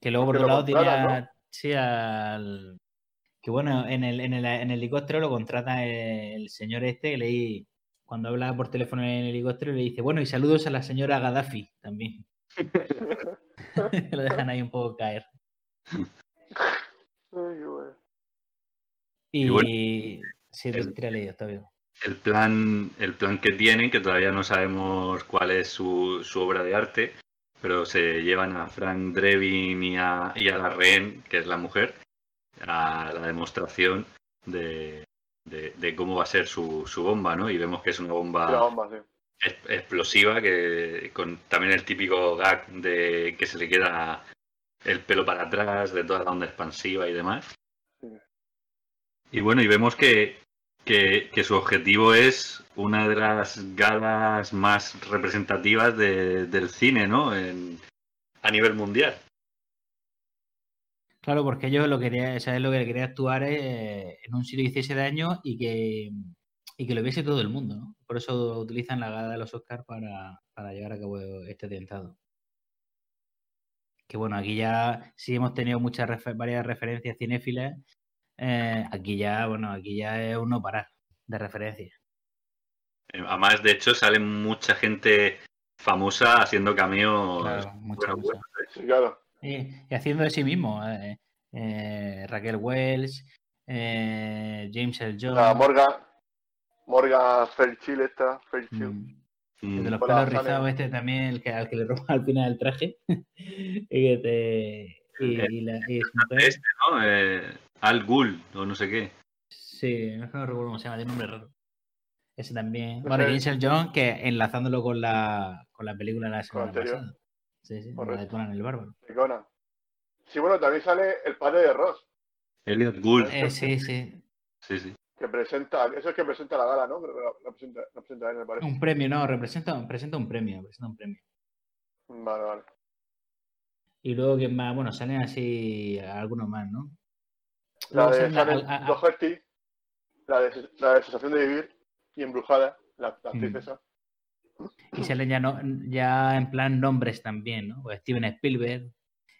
Que luego por otro lado tiene sí, al. Que bueno, en el, en el, en el helicóptero lo contrata el señor este que leí. Cuando habla por teléfono en el helicóptero le dice, bueno, y saludos a la señora Gaddafi también. lo dejan ahí un poco caer. Ay, qué bueno. Y, Y bueno, sí, el- tírale yo, Octavio. el plan, el plan que tienen, que todavía no sabemos cuál es su, su obra de arte, pero se llevan a Frank Drebin y a, y a la rehén, que es la mujer, a la demostración de, de- de cómo va a ser su, su bomba, ¿no? Y vemos que es una bomba La bomba, sí. es- explosiva, que con también el típico gag de que se le queda el pelo para atrás, de toda la onda expansiva y demás. Y bueno, y vemos que, que, su objetivo es una de las galas más representativas de- del cine, ¿no? A nivel mundial. Claro, porque ellos lo quería, ¿sabes? Lo que quería actuar es eh, en un siglo XVI de años y que, y que lo viese todo el mundo, ¿no? Por eso utilizan la gala de los Oscars para, para llevar a cabo este atentado. Que bueno, aquí ya sí hemos tenido muchas varias referencias cinéfilas. Eh, aquí ya, bueno, aquí ya es un no parar de referencias. Eh, Además, de hecho, sale mucha gente famosa haciendo cameos. Claro, bueno, claro. Y, y haciendo de sí mismo. eh, eh, Raquel Wells, eh, James L. Jones. La Morgan, Morgan Fairchild esta, Fairchild. mm, Mm, El de los Hola, pelos rizados, este también, el que, al que le roba al final el traje. y, que te- y, y la, y su mujer- Este, ¿no? Eh, Al Ghul, o no sé qué. Sí, no recuerdo cómo se llama, tiene un nombre raro. Ese también. Bueno, Earl Jones, que enlazándolo con la, con la película de la semana anterior. pasada. Sí, sí, la de. Conan el Bárbaro. de Conan. Sí, bueno, también sale el padre de Ross, Elliot Gould. Eh, sí, sí. Sí, sí. que presenta, eso es el que presenta la gala, ¿no? Que la, presenta, la presenta él, me parece. Un premio, no, representa, presenta un premio, presenta un premio. Vale, vale. Y luego, ¿quién más? Bueno, salen así algunos más, ¿no? La de Doherty, la de, la de Sensación de Vivir y Embrujada, la, la actriz Mm. esa. Y salen ya, no, ya en plan nombres también, ¿no? Pues Steven Spielberg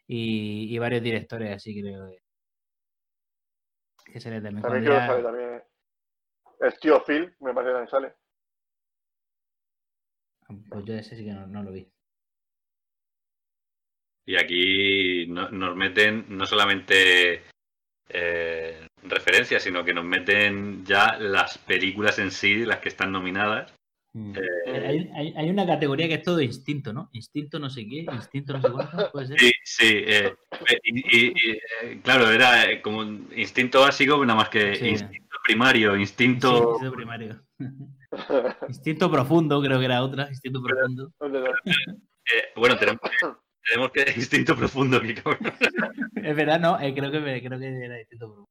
y, y varios directores así, creo. que- Que sale también. También creo que ya- sale también. El tío Phil, me parece que también sale. Pues yo ese sí que no, no lo vi. Y aquí no- nos meten no solamente eh, referencias, sino que nos meten ya las películas en sí, las que están nominadas. Mm. Eh, Hay, hay- hay una categoría que es todo instinto, ¿no? Instinto no sé qué, instinto no sé cuánto, puede ser. Sí, sí. eh, y, y- y, eh, claro, era como un instinto básico, nada más que Sí. instinto primario, Sí, instinto... instinto primario. Instinto profundo, creo que era otra, instinto profundo. eh, bueno, tenemos, tenemos que... Instinto profundo, que cabrón. Es verdad, no, eh, creo, que, me- creo que era instinto profundo.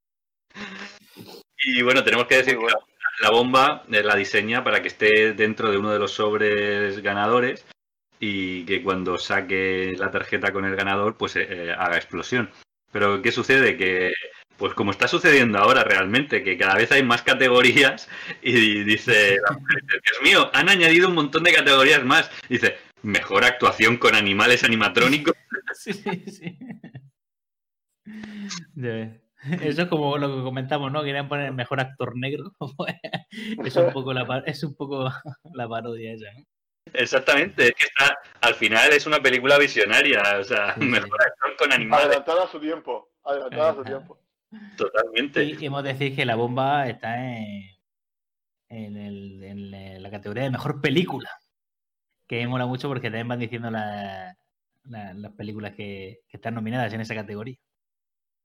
Y bueno, tenemos que decir que la bomba eh, la diseña para que esté dentro de uno de los sobres ganadores y que cuando saque la tarjeta con el ganador, pues eh, eh, haga explosión. Pero ¿qué sucede? Que, pues como está sucediendo ahora realmente, que cada vez hay más categorías y dice, Dios mío, han añadido un montón de categorías más. Dice, mejor actuación con animales animatrónicos. Sí, sí. Eso es como lo que comentamos, ¿no? Querían poner mejor actor negro. es un poco la, par- es un poco la parodia esa, ¿no? Exactamente, es que está, al final es una película visionaria, o sea, Sí, mejor actor con animales, Adelantada a su tiempo. Adelantada a su tiempo. totalmente. Y hemos de decir que la bomba está en, en, el- en la categoría de mejor película. Que mola mucho porque también van diciendo la- la- las películas que, que están nominadas en esa categoría.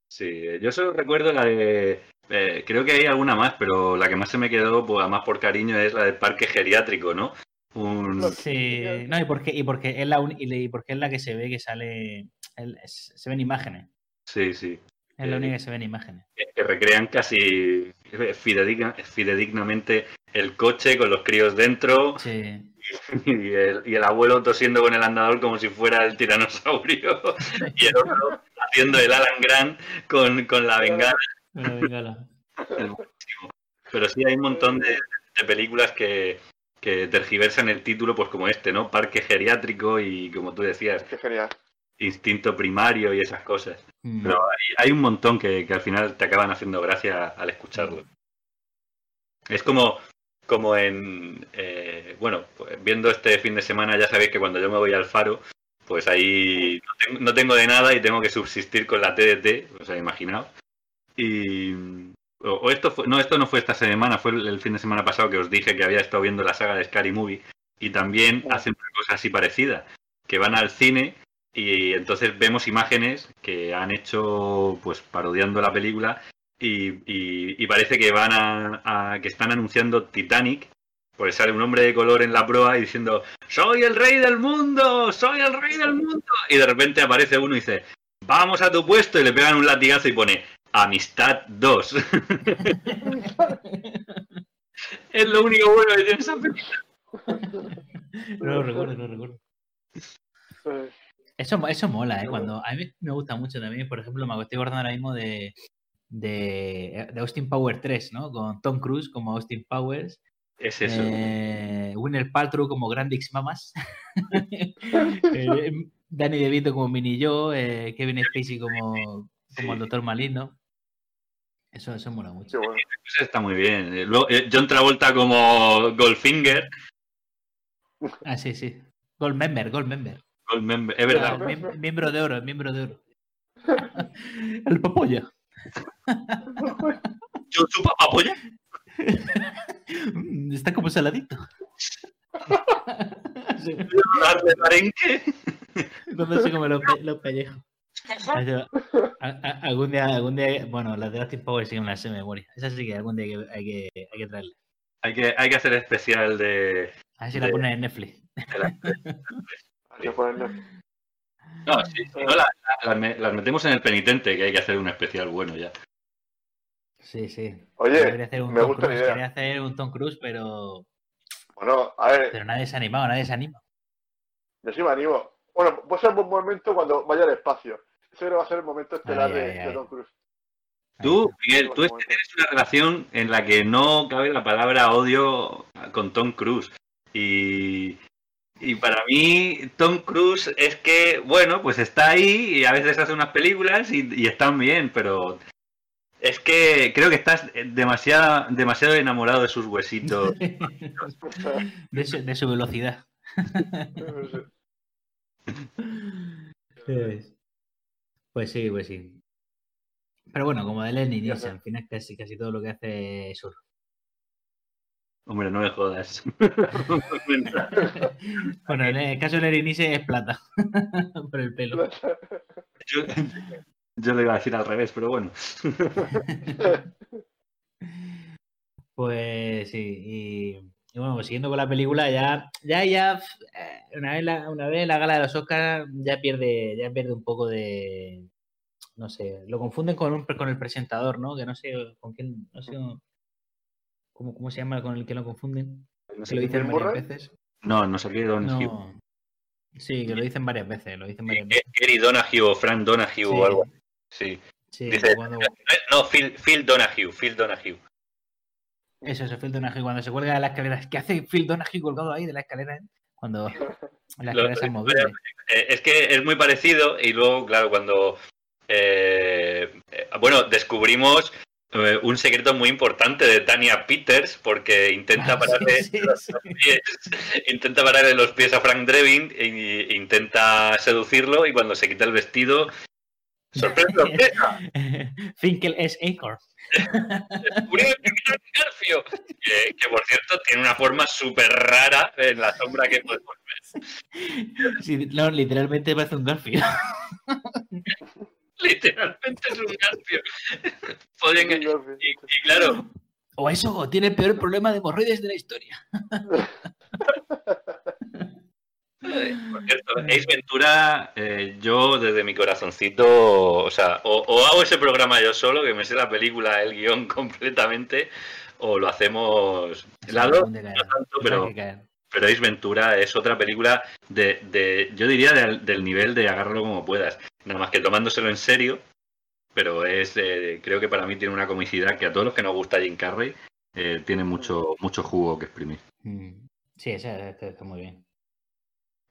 Sí, yo solo recuerdo la de. eh, creo que hay alguna más, pero la que más se me quedó, pues además por cariño, es la del parque geriátrico, ¿no? Un, No, Sí, no, y porque, y porque es la y porque es la que se ve que sale, el- es- se ven imágenes, sí, sí. es la Eh, única que se ven imágenes. Que, que recrean casi fidedigna- fidedignamente el coche con los críos dentro Sí, y el, y el abuelo tosiendo con el andador como si fuera el tiranosaurio y el otro haciendo el Alan Grant con, con la bengala. Bueno, bengala. Es buenísimo. Pero sí hay un montón de, de películas que, que tergiversan el título, pues como este, ¿no? Parque geriátrico y como tú decías, Qué genial. instinto primario y esas cosas. Mm. Pero hay, hay un montón que, que al final te acaban haciendo gracia al escucharlo. Es como, como en, eh, bueno, pues viendo este fin de semana ya sabéis que cuando yo me voy al faro, pues ahí no tengo, no tengo de nada y tengo que subsistir con la TDT, o sea, imaginaos. Y o, o esto fue, no, esto no fue esta semana, fue el, el fin de semana pasado que os dije que había estado viendo la saga de Scary Movie y también hacen una cosa así parecida, que van al cine y entonces vemos imágenes que han hecho pues parodiando la película y, y- y parece que van a, a- que están anunciando Titanic pues sale un hombre de color en la proa y diciendo soy el rey del mundo soy el rey del mundo y de repente aparece uno y dice vamos a tu puesto y le pegan un latigazo y pone amistad 2 es lo único bueno que tiene esa película. No lo recuerdo, no lo recuerdo. Eso, eso mola, ¿eh? Cuando, a mí me gusta mucho también, por ejemplo, me estoy acordando ahora mismo de, de, de Austin Powers 3, ¿no? Con Tom Cruise como Austin Powers, es eso eh, Winner Paltrow como Grandix Mamas, eh, Danny DeVito como Mini Joe, eh, Kevin Spacey como, como el. Doctor Maligno. Eso, eso mola mucho. bueno. Eso está muy bien Eh, luego, eh, John Travolta como Goldfinger Ah, sí, sí. Gold Member, Gold Member. Goldmember, es verdad Ah, miem- miembro de oro, miembro de oro. el papolla. Yo su papá polla Mm, Está como saladito. Sí, darle arenque Cuando se come los, pe- los pellejos. A- a- algún día, algún día, bueno, las de Austin Powers sí que me las sé de memoria. Esas sí que algún día hay que, hay que, hay que traerle. hay que hay que hacer especial de A ver si la De- ponen en Netflix. Hay que ponerle- no, sí, no, las, me- las metemos en el penitente que hay que hacer un especial bueno ya Sí, sí. Oye, Quería hacer un me Tom gusta la Cruise, idea. quería hacer un Tom Cruise, pero, Bueno, a ver, pero nadie se ha animado, nadie se anima. yo sí me animo. Bueno, puede ser un buen momento cuando vaya al espacio. Ese creo que va a ser el momento estelar Ay, de, ay, de ay. Tom Cruise. Tú. Miguel, tú es que tienes una relación en la que no cabe la palabra odio con Tom Cruise. Y, y para mí, Tom Cruise es que, bueno, pues está ahí y a veces hace unas películas y, y están bien, pero es que creo que estás demasiado, demasiado enamorado de sus huesitos. de, su, de su velocidad. Pues, sí, pues sí. Pero bueno, como de Lenny Nissan, al final casi, casi todo lo que hace es sur. Hombre, no me jodas. bueno, en el caso de Nissan es plata. Por el pelo. yo, yo le iba a decir al revés, pero bueno. Pues sí, y, y bueno, pues siguiendo con la película, ya, ya, ya, eh, una vez la, una vez la gala de los Oscars ya pierde, ya pierde un poco de, no sé, lo confunden con un, con el presentador, ¿no? Que no sé con quién, no sé cómo, cómo se llama con el que lo confunden. No Que lo dicen varias veces. No, no sé qué Don Hugh. No. Sí, que lo dicen varias veces, lo dicen varias veces. Gary Donahue o Frank Donahue o algo. Sí. Sí, dice- cuando, No, Phil, Phil Donahue, Phil Donahue. eso, eso, Phil Donahue, cuando se cuelga de la escalera. ¿Qué hace Phil Donahue colgado ahí de la escalera? eh? Cuando la Lo- escalera es movible. Eh, es que es muy parecido y luego, claro, cuando... eh, eh, bueno, descubrimos eh, un secreto muy importante de Tania Peters porque intenta Ah, pararle sí, sí, los sí. pies, intenta pararle los pies a Frank Drebin e, e intenta seducirlo y cuando se quita el vestido sorpresa sorpresa Finkel es Garfio que, que, por cierto tiene una forma súper rara en la sombra que podemos ver Sí, no, literalmente parece un Garfield. literalmente es un Garfio Podrían- y, y claro O eso, o tiene el peor problema de hemorroides de la historia. Por cierto, Ace Ventura, eh, yo desde mi corazoncito, o sea, o, o hago ese programa yo solo, que me sé la película, el guion completamente, o lo hacemos. La dos, Algún día no tanto, pero, pero Ace Ventura es otra película de, de yo diría, del, del nivel de agárralo como puedas. Nada más que tomándoselo en serio, pero es, eh, creo que para mí tiene una comicidad que a todos los que nos gusta Jim Carrey, eh, tiene mucho, mucho jugo que exprimir. Mm. Sí, este está muy bien.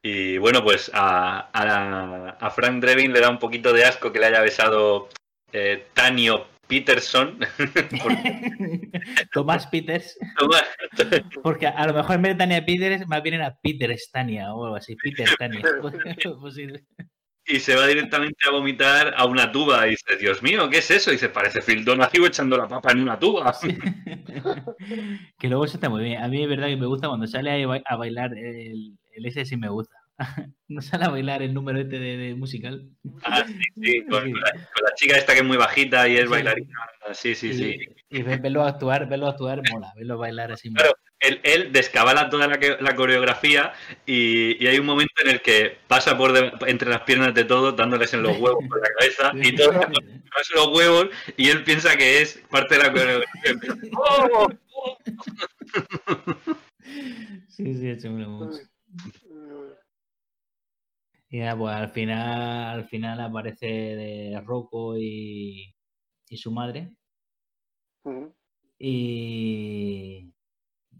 Y bueno, pues a, a, a Frank Drebin le da un poquito de asco que le haya besado eh, Tanio Peterson. Tomás Peters. Porque a lo mejor en vez de Tania Peters, más bien era Peter Stania o algo así. Peter Stania. Y se va directamente a vomitar a una tuba. Y dice, Dios mío, ¿qué es eso? Y dice, parece Phil Donahue echando la papa en una tuba. que luego eso está muy bien. A mí es verdad que me gusta cuando sale a bailar el, el ese sí me gusta. no sale a bailar el número este de, de musical. Ah, sí, sí, con, la, con la chica esta que es muy bajita y es Sí. bailarina. Sí, sí, sí. Y, y ve- verlo actuar, verlo actuar mola, verlo bailar así. mola. Claro, él, él descabala toda la, coreografía y, y hay un momento en el que pasa por de- entre las piernas de todos, dándoles en los huevos por la cabeza y todos los huevos y él piensa que es parte de la coreografía. ¡Oh! Sí, sí, mola mucho. Y nada, pues al final, al final aparece de Rocco y, y su madre. Y,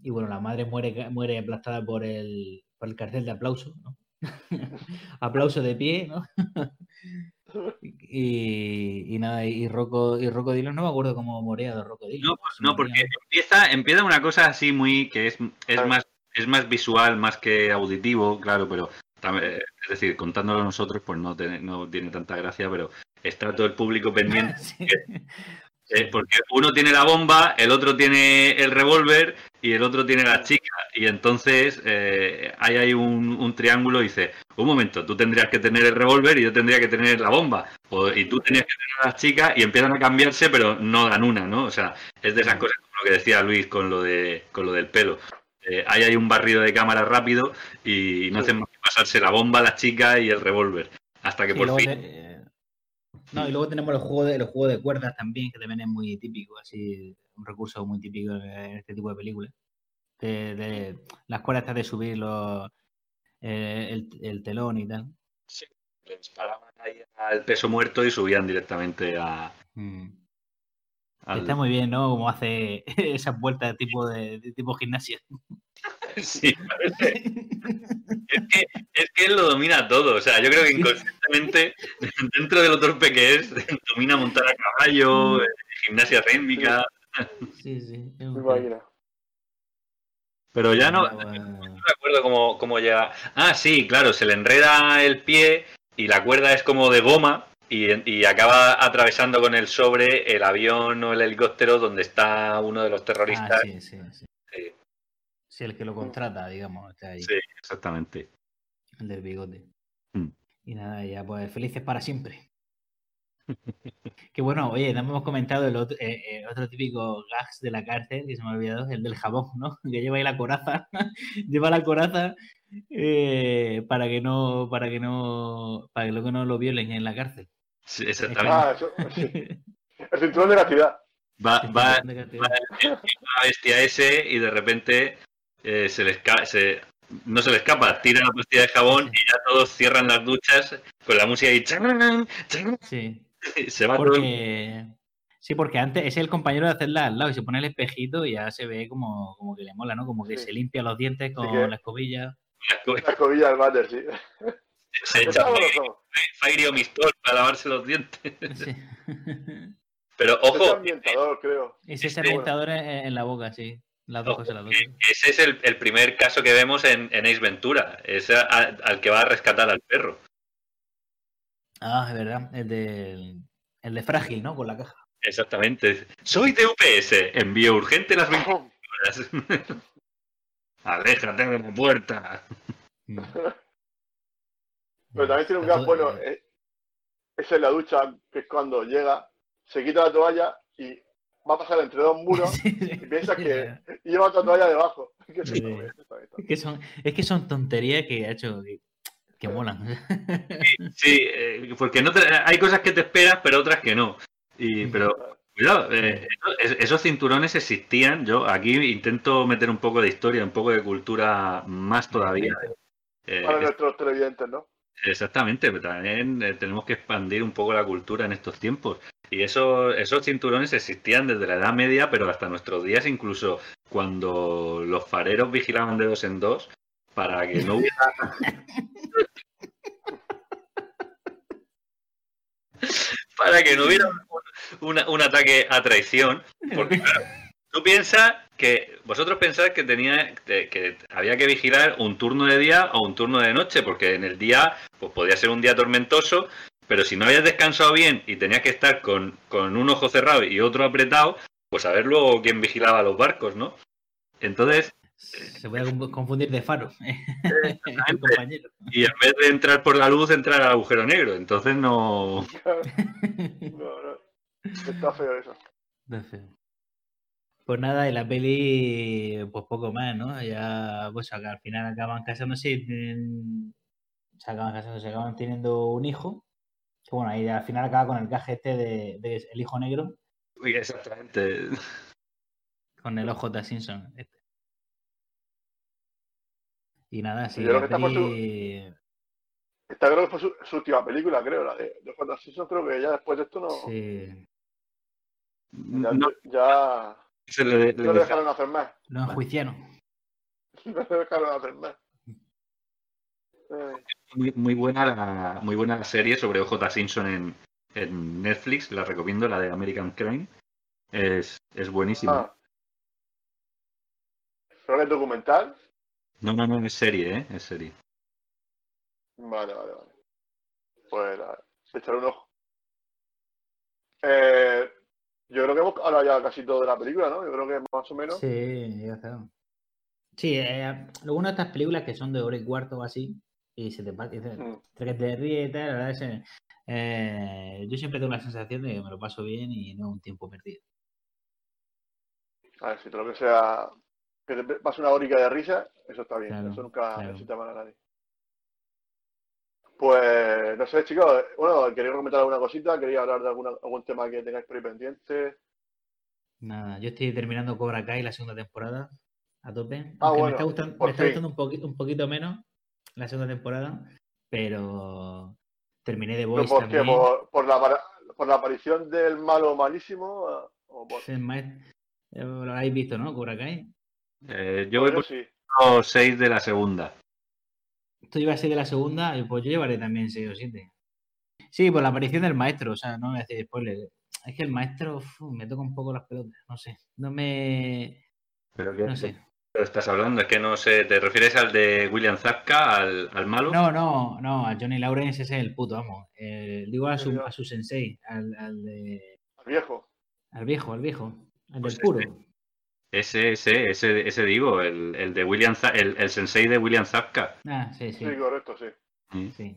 y bueno, la madre muere, muere aplastada por el, por el cartel de aplauso, ¿no? aplauso de pie, ¿no? y, y nada, y Rocco, y Rocco Dillon, no me acuerdo cómo moría de Rocco Dillon. No, pues no, porque empieza, empieza una cosa así muy que es, es Claro. más es más visual más que auditivo, claro, pero es decir, contándolo nosotros, pues no tiene, no tiene tanta gracia, pero está todo el público pendiente Sí. Eh, porque uno tiene la bomba, el otro tiene el revólver y el otro tiene la chica. Y entonces eh, ahí hay un, un triángulo y dice, un momento, tú tendrías que tener el revólver y yo tendría que tener la bomba. O- y tú tenías que tener a la chica y empiezan a cambiarse, pero no dan una, ¿no? O sea, es de esas cosas como lo que decía Luis con lo, de, con lo del pelo. Eh, ahí hay un barrido de cámara rápido y no hacen más pasarse la bomba, la chica y el revólver. Hasta que por fin... te- eh, no, y luego tenemos el juego de, el juego de cuerdas también, que también es muy típico, así, un recurso muy típico en este tipo de películas. De, de- las cuerdas estas de subir los, eh, el, el telón y tal. Sí, le disparaban ahí al peso muerto y subían directamente a, al- Está muy bien, ¿no? Como hace esas vueltas tipo de, de tipo gimnasia. Sí, parece. Es que, es que él lo domina todo. O sea, yo creo que inconscientemente, dentro de lo torpe que es, domina montar a caballo, eh, gimnasia rítmica. Sí, sí. es un-. Pero ya no, no me acuerdo cómo, cómo llega. Ah, sí, claro, se le enreda el pie y la cuerda es como de goma y, y acaba atravesando con el sobre el avión o el helicóptero donde está uno de los Ah, terroristas. sí, sí, sí. Sí. Sí, el que lo contrata, digamos, está ahí, Sí, exactamente. el del bigote. Mm. Y nada, ya pues felices para siempre. que bueno, oye, no hemos comentado el otro, eh, eh, otro típico gags de la cárcel, que se me ha olvidado, el del jabón, ¿no? Que lleva ahí la coraza, lleva la coraza eh, para que no, para que no, para que luego no lo violen en la cárcel. Sí, exactamente. Ah, eso, sí. El cinturón de la ciudad. Va, va, va bestia ese y de repente eh, se le esca- se, no se le escapa, tira la pastilla de jabón y ya todos cierran las duchas con la música y ¡chan! ¡chan! Sí. se va todo el- Porque sí, porque antes es el compañero de hacerla al lado y se pone el espejito y ya se ve como, como que le mola, ¿no? Como que Sí. se limpia los dientes con que- la escobilla. La escobilla del váter, sí. se echa Fairy o Mistol para lavarse los dientes. Sí. Pero Es ojo, ambientador, creo. y ese ambientador en, la boca, sí. Las dos ojo, cosas, las dos que cosas. ese es el, el primer caso que vemos en, en Ace Ventura, es a- a- al que va a rescatar al perro. Ah, es verdad. El de, el de frágil, ¿no? Con la caja. Exactamente. Soy de UPS, envío urgente las 20 horas. Aléjate de la puerta. Pero también tiene un gas bueno. eh, Es en la ducha, que es cuando llega, se quita la toalla y va a pasar entre dos muros Sí, sí. y piensas que y lleva otra toalla debajo. Sí. Es que son, es que son tonterías que ha hecho que, que molan. Sí, eh, porque no te- hay cosas que te esperas, pero otras que no. Y, pero cuidado, eh, esos- esos cinturones existían. Yo aquí intento meter un poco de historia, un poco de cultura más todavía. Eh, Para nuestros televidentes, ¿no? Exactamente, pero también eh, tenemos que expandir un poco la cultura en estos tiempos. Y eso, esos cinturones existían desde la Edad Media, pero hasta nuestros días, incluso cuando los fareros vigilaban de dos en dos, para que no hubiera. para que no hubiera un, un ataque a traición. Porque, claro, tú piensas que vosotros pensáis que tenía que, que había que vigilar un turno de día o un turno de noche, porque en el día pues podía ser un día tormentoso, pero si no habías descansado bien y tenías que estar con, con un ojo cerrado y otro apretado, pues a ver luego quién vigilaba los barcos, ¿no? Entonces, Se puede conf- confundir de faro. el compañero. y en vez de entrar por la luz, entrar al agujero negro. Entonces no. No, no. Está feo eso. Pues nada, y la peli, pues poco más, ¿no? Ya, pues al final acaban casándose y tienen- se acaban casando, se acaban teniendo un hijo. Que bueno, ahí al final acaba con el caje este de, de el hijo negro Uy, exactamente. con el OJ Simpson. este. Y nada, sí, Yo creo que está por su- peli- Esta creo que fue su, su última película, creo, la de, de Juan Simpson. Creo que ya después de esto no. sí, Ya, No, ya se le- le- no le dejaron hacer más. lo enjuiciaron. No le dejaron hacer más. Eh, muy, muy buena la, muy buena la serie sobre OJ Simpson en, en Netflix, la recomiendo, la de American Crime. Es, es buenísima. ah. ¿Pero que es documental? No, no, no, es serie, ¿eh? Es serie. Vale, vale, vale. Pues nada, le echaré un ojo. Eh, yo creo que hemos hablado ya casi todo de la película, ¿no? Yo creo que más o menos. Sí, ya está. Sí, eh, de estas películas que son de hora y cuarto o así, y se te pa- y te- Mm. que te ríes y tal, la verdad es que, eh, yo siempre tengo la sensación de que me lo paso bien y no un tiempo perdido. A ver, si todo lo que sea que te pase una horica de risa, eso está bien. Claro, eso nunca claro. necesita mal a nadie. Pues, no sé, chicos. Bueno, quería comentar alguna cosita, quería hablar de alguna, algún tema que tengáis por ahí pendiente. Nada, yo estoy terminando Cobra Kai la segunda temporada a tope. Ah, bueno, me está gustando, por me está fin. gustando un poquito, un poquito menos la segunda temporada, pero terminé de ¿Pero Boys por qué? también. ¿Por, por la, por la aparición del malo malísimo? ¿O por... Más- eh, Lo habéis visto, ¿no? Cobra Kai. Eh, yo voy por sí. los 6 de la segunda. Tú llevas 6 de la segunda, y pues yo llevaré también 6 o 7. Sí, por la aparición del maestro, o sea, no me voy a decir spoiler. Es que el maestro uf, me toca un poco las pelotas, no sé. No me. Pero ¿qué No sé. estás hablando? Es que no sé, ¿te refieres al de William Zapka, al, al malo? No, no, no, a Johnny Lawrence ese es el puto amo. Eh, digo a su, a su sensei, al, al, de- Al viejo. al viejo, al viejo, al Pues del puro. Ese, ese, ese, ese digo, el, el de William el, el sensei de William Zapka. Ah, sí, sí, Sí, correcto, sí. sí.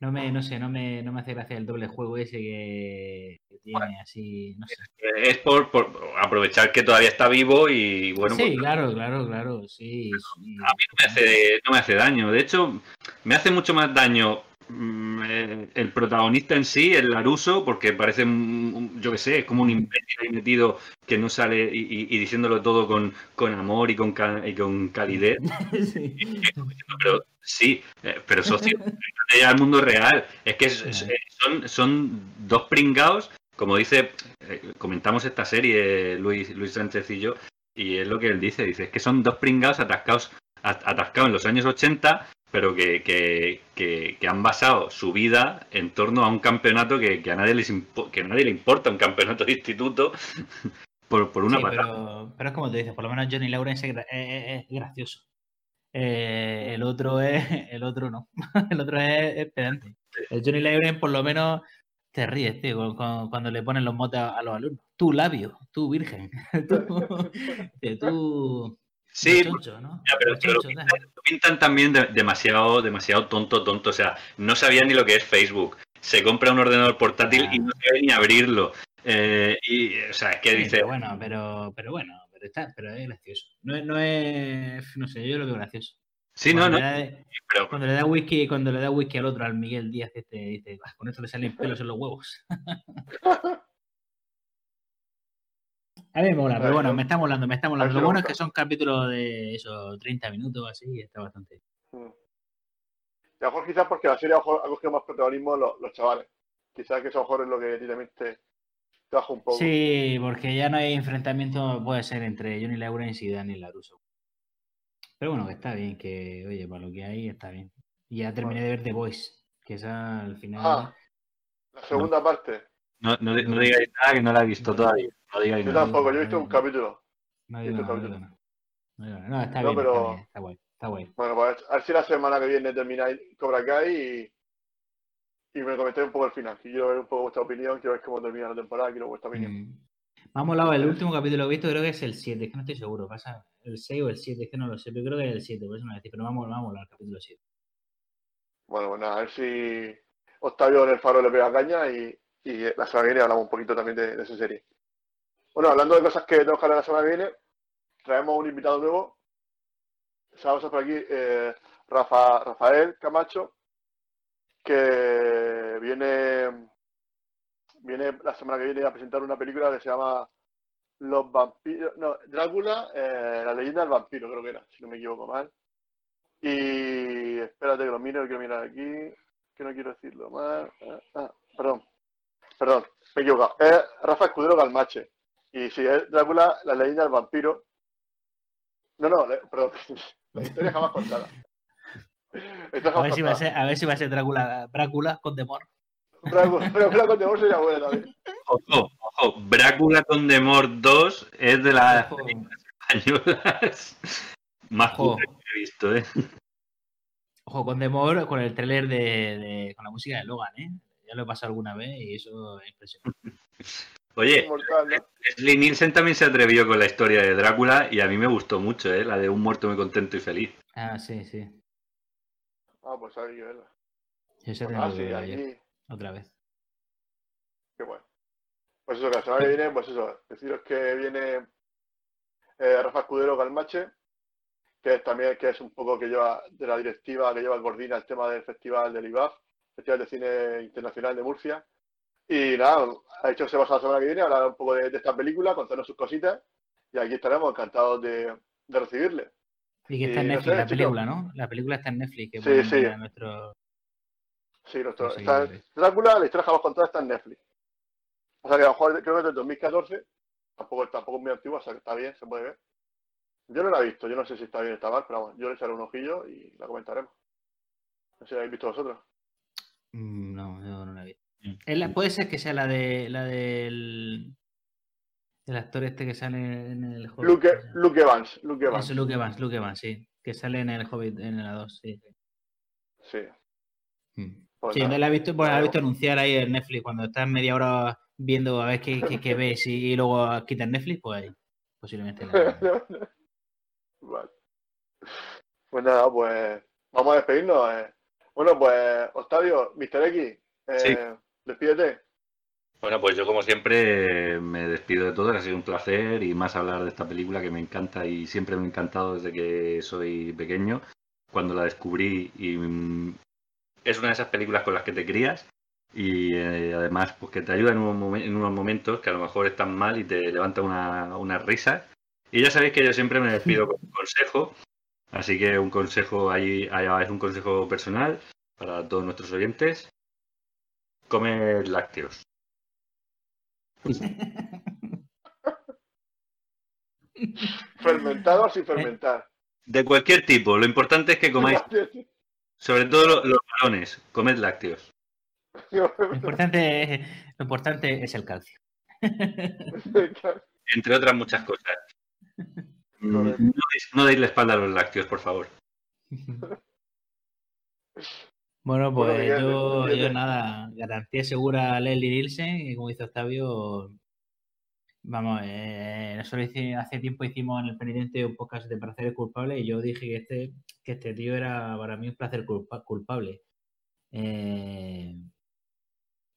No me, no sé, no me, no me hace gracia el doble juego ese que, que tiene así, no sé. Es por, por aprovechar que todavía está vivo y bueno, sí, pues, claro, claro, claro, sí. sí. a mí no me, hace, no me hace daño. De hecho, me hace mucho más daño mm, eh, el protagonista en sí, el Laruso, porque parece, un- yo qué sé, es como un imbécil ahí metido que no sale y, y- y diciéndolo todo con, con amor y con, y con calidez. Sí. Pero sí, eh, pero socio, al mundo real. Es que es- Ajá. son, son dos pringados, como dice, eh, comentamos esta serie, Luis, Luis Sánchez y yo, y es lo que él dice, dice, es que son dos pringados atascados, at- atascados en los años 80, pero que, que, que- que han basado su vida en torno a un campeonato que, que a nadie les impo- que a nadie le importa, un campeonato de instituto, por, por una Sí, patada. pero, pero es como tú dices, por lo menos Johnny Lawrence es, gra- es- es- es gracioso. Eh, el otro es, el otro no, el otro es, es pedante. El Johnny Lawrence por lo menos te ríes, tío, con- con- cuando le ponen los motes a, a los alumnos. Tú labio, tú virgen, tú, que tú Sí, choncho, ¿no? ya, pero- Choncho, pintan también de- demasiado, demasiado tonto, tonto. O sea, no sabía ni lo que es Facebook. Se compra un ordenador portátil y no sabe ni abrirlo. Eh, y, o sea, es que Sí, dice, pero bueno, pero, pero bueno, pero está, pero es gracioso. No, es- no es, no sé, yo lo veo gracioso. sí, no, Cuando no, le da- pero Cuando le da whisky, cuando le da whisky al otro, al Miguel Díaz, este dice, "Ah, con esto le salen pelos en los huevos. A mí me mola, pero bueno, me está molando, me está molando. Lo bueno es que son capítulos de eso, 30 minutos así, y está bastante. Mm. Y a lo mejor quizás porque la serie ha cogido más protagonismo los, los chavales. Quizás que eso a lo mejor es lo que también te, te baja un poco. Sí, porque ya no hay enfrentamiento, puede ser entre Johnny Lawrence y Daniel LaRusso. Pero bueno, que está bien, que oye, para lo que hay está bien. Y ya terminé de ver The Voice, que esa al final. Ah, la segunda parte. no, no, no digáis nada que no la he visto todavía. No digáis Yo tampoco, yo he visto un capítulo. No digo nada, no digo. No, está bien, pero- está bien, está guay, está guay. Bueno, pues a ver si la semana que viene termináis Cobra Kai y, y me comentéis un poco el final. Quiero ver un poco vuestra opinión, quiero ver cómo termina la temporada, quiero vuestra opinión. Mm. Me ha molado el último capítulo que he visto, creo que es el 7, es que no estoy seguro. Pasa el 6 o el 7, es que no lo sé, pero creo que es el 7, por eso no voy a decir, pero vamos, vamos al capítulo 7. Bueno, pues nada, a ver si Octavio en el faro le pega caña y, y la semana que viene hablamos un poquito también de, de esa serie. Bueno, hablando de cosas que tenemos que hablar la semana que viene, traemos un invitado nuevo. Sabemos por aquí eh, Rafa, Rafael Camacho, que viene, viene la semana que viene a presentar una película que se llama Los vampiros, no, Drácula, eh, la leyenda del vampiro, creo que era, si no me equivoco mal. Y espérate que lo miro, que quiero mirar aquí, que no quiero decirlo mal. Ah, ah, perdón, perdón, me he equivocado. Es Rafa Escudero Galmache. Y si es Drácula, la leyenda del vampiro. No, no, le- perdón, la historia jamás contada. Esto A jamás ver si va a contada. ser, a ver si va a ser Drácula, Drácula con Demor. Drácula, Drácula con Demor sería buena también. Ojo, ojo, Brácula con Demor 2 es de las españolas más Ojo. que he visto, ¿eh? Ojo, con Demor, con el tráiler de, de- con la música de Logan, ¿eh? Ya lo he pasado alguna vez y eso es impresionante. Oye, Inmortal, ¿no? Leslie Nielsen también se atrevió con la historia de Drácula y a mí me gustó mucho, ¿eh? La de un muerto muy contento y feliz. Ah, sí, sí. Ah, pues hay que verla. Yo sé Ah, que sí, lo ayer, aquí. otra vez. Qué bueno. Pues eso, que la semana que viene, pues eso, deciros que viene eh, Rafa Escudero Galmache, que es también que es un poco que lleva de la directiva, que lleva, coordina el tema del festival del IBAF, Festival de Cine Internacional de Murcia. Y nada, ha dicho que se pasa la semana que viene, hablar un poco de, de esta película, contarnos sus cositas, y aquí estaremos encantados de, de recibirle. Y que está en no Netflix sé, la película, ¿no? La película está en Netflix. Que Sí, sí. nuestro... Sí, nuestro, Los está-. Drácula, la historia que hemos contado está en Netflix. O sea que a lo mejor creo que es del 2014, tampoco, tampoco es muy antigua, o sea que está bien, se puede ver. Yo no la he visto, yo no sé si está bien o está mal, pero vamos, yo le echaré un ojillo y la comentaremos. No sé si la habéis visto vosotros. Mm, No, yo no la. Es la- puede ser que sea la de la del el actor este que sale en el Hobbit. Luke. Luke Evans, Luke Evans. Eso, Luke Evans, Luke Evans, sí. Que sale en el Hobbit, en la 2, sí. Sí. Mm. Pues Sí, no la he visto, bueno, la he visto anunciar ahí en Netflix cuando estás media hora viendo a ver qué, qué, qué ves y, luego quitas Netflix, pues ahí, posiblemente la- Vale. Pues nada, pues vamos a despedirnos. eh. Bueno, pues Octavio, Mr. X, eh, Sí. Despídete. Bueno, pues yo como siempre me despido de todo, ha sido un placer y más hablar de esta película que me encanta y siempre me ha encantado desde que soy pequeño, cuando la descubrí y mm, es una de esas películas con las que te crías y eh, además pues que te ayuda en, momen- en unos momentos que a lo mejor están mal y te levanta una, una risa. Y ya sabéis que yo siempre me despido con un consejo, así que un consejo ahí ahí es un consejo personal para todos nuestros oyentes. Comer lácteos. ¿Fermentado o sin fermentar? De cualquier tipo. Lo importante es que comáis, sobre todo lo- los balones, comed lácteos. Lo importante, es- lo importante es el calcio. Entre otras muchas cosas. Mm, No no deis la espalda a los lácteos, por favor. Bueno, pues yo, nada, garantía segura a Leslie Nielsen, y como dice Octavio, vamos, eh, nosotros hice- hace tiempo hicimos en el penitente un podcast de placeres culpables y yo dije que este, que este tío era para mí un placer culpa- culpable. Eh,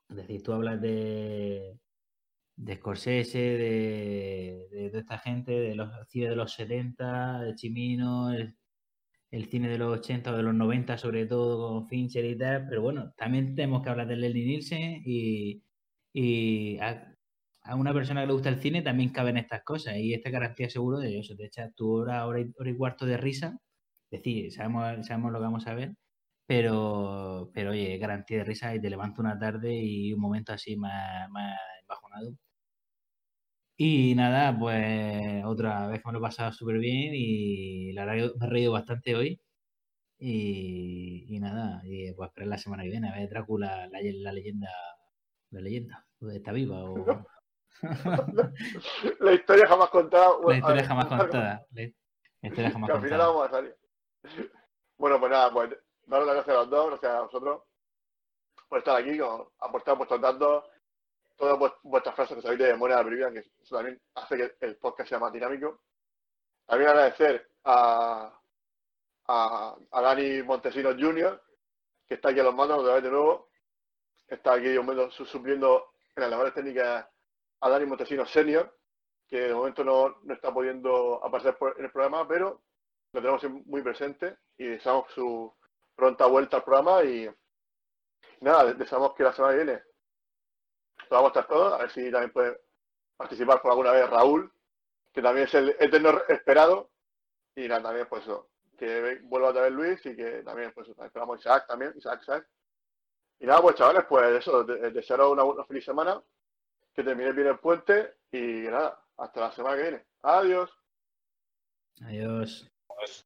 es decir, tú hablas de, de Scorsese, de, de esta gente, de los cine de los 70, de Chimino, el, el cine de los 80 o de los 90, sobre todo con Fincher y tal, pero bueno, también tenemos que hablar de Leslie Nielsen y, y a, a una persona que le gusta el cine también caben estas cosas y esta garantía seguro de eso, te echas tu hora, hora y, hora y cuarto de risa, es decir, sabemos, sabemos lo que vamos a ver, pero, pero oye, garantía de risa y te levanto una tarde y un momento así más, más embajonado. Y nada, pues otra vez me lo he pasado súper bien y la verdad que me he reído bastante hoy. Y, y nada, y pues esperar la semana que viene a ver Drácula, la, la leyenda, la leyenda, está viva o, La historia jamás contada. La bueno, historia ver, jamás contada. La historia jamás Que al final contada. vamos a salir. Bueno, pues nada, pues daros las gracias a los dos, gracias a vosotros por estar aquí, con, aportar vuestros datos, todas vuest- vuestras frases que sabéis de memoria de la película, que eso también hace que el podcast sea más dinámico. También agradecer a, a, a Dani Montesinos Jr., que está aquí a los mandos otra vez de nuevo. Está aquí de momento su- supliendo en las labores técnicas a Dani Montesinos Senior, que de momento no, no está pudiendo aparecer por- en el programa, pero lo tenemos muy presente y deseamos su pronta vuelta al programa y nada, deseamos que la semana que viene podamos estar todos, a ver si también puede participar por alguna vez Raúl, que también es el eterno esperado, y nada, también pues eso, que vuelva otra vez Luis y que también pues esperamos Isaac también, Isaac, Isaac. Y nada, pues chavales, pues eso, de- desearos una, una feliz semana, que terminéis bien el puente y nada, hasta la semana que viene. Adiós. Adiós.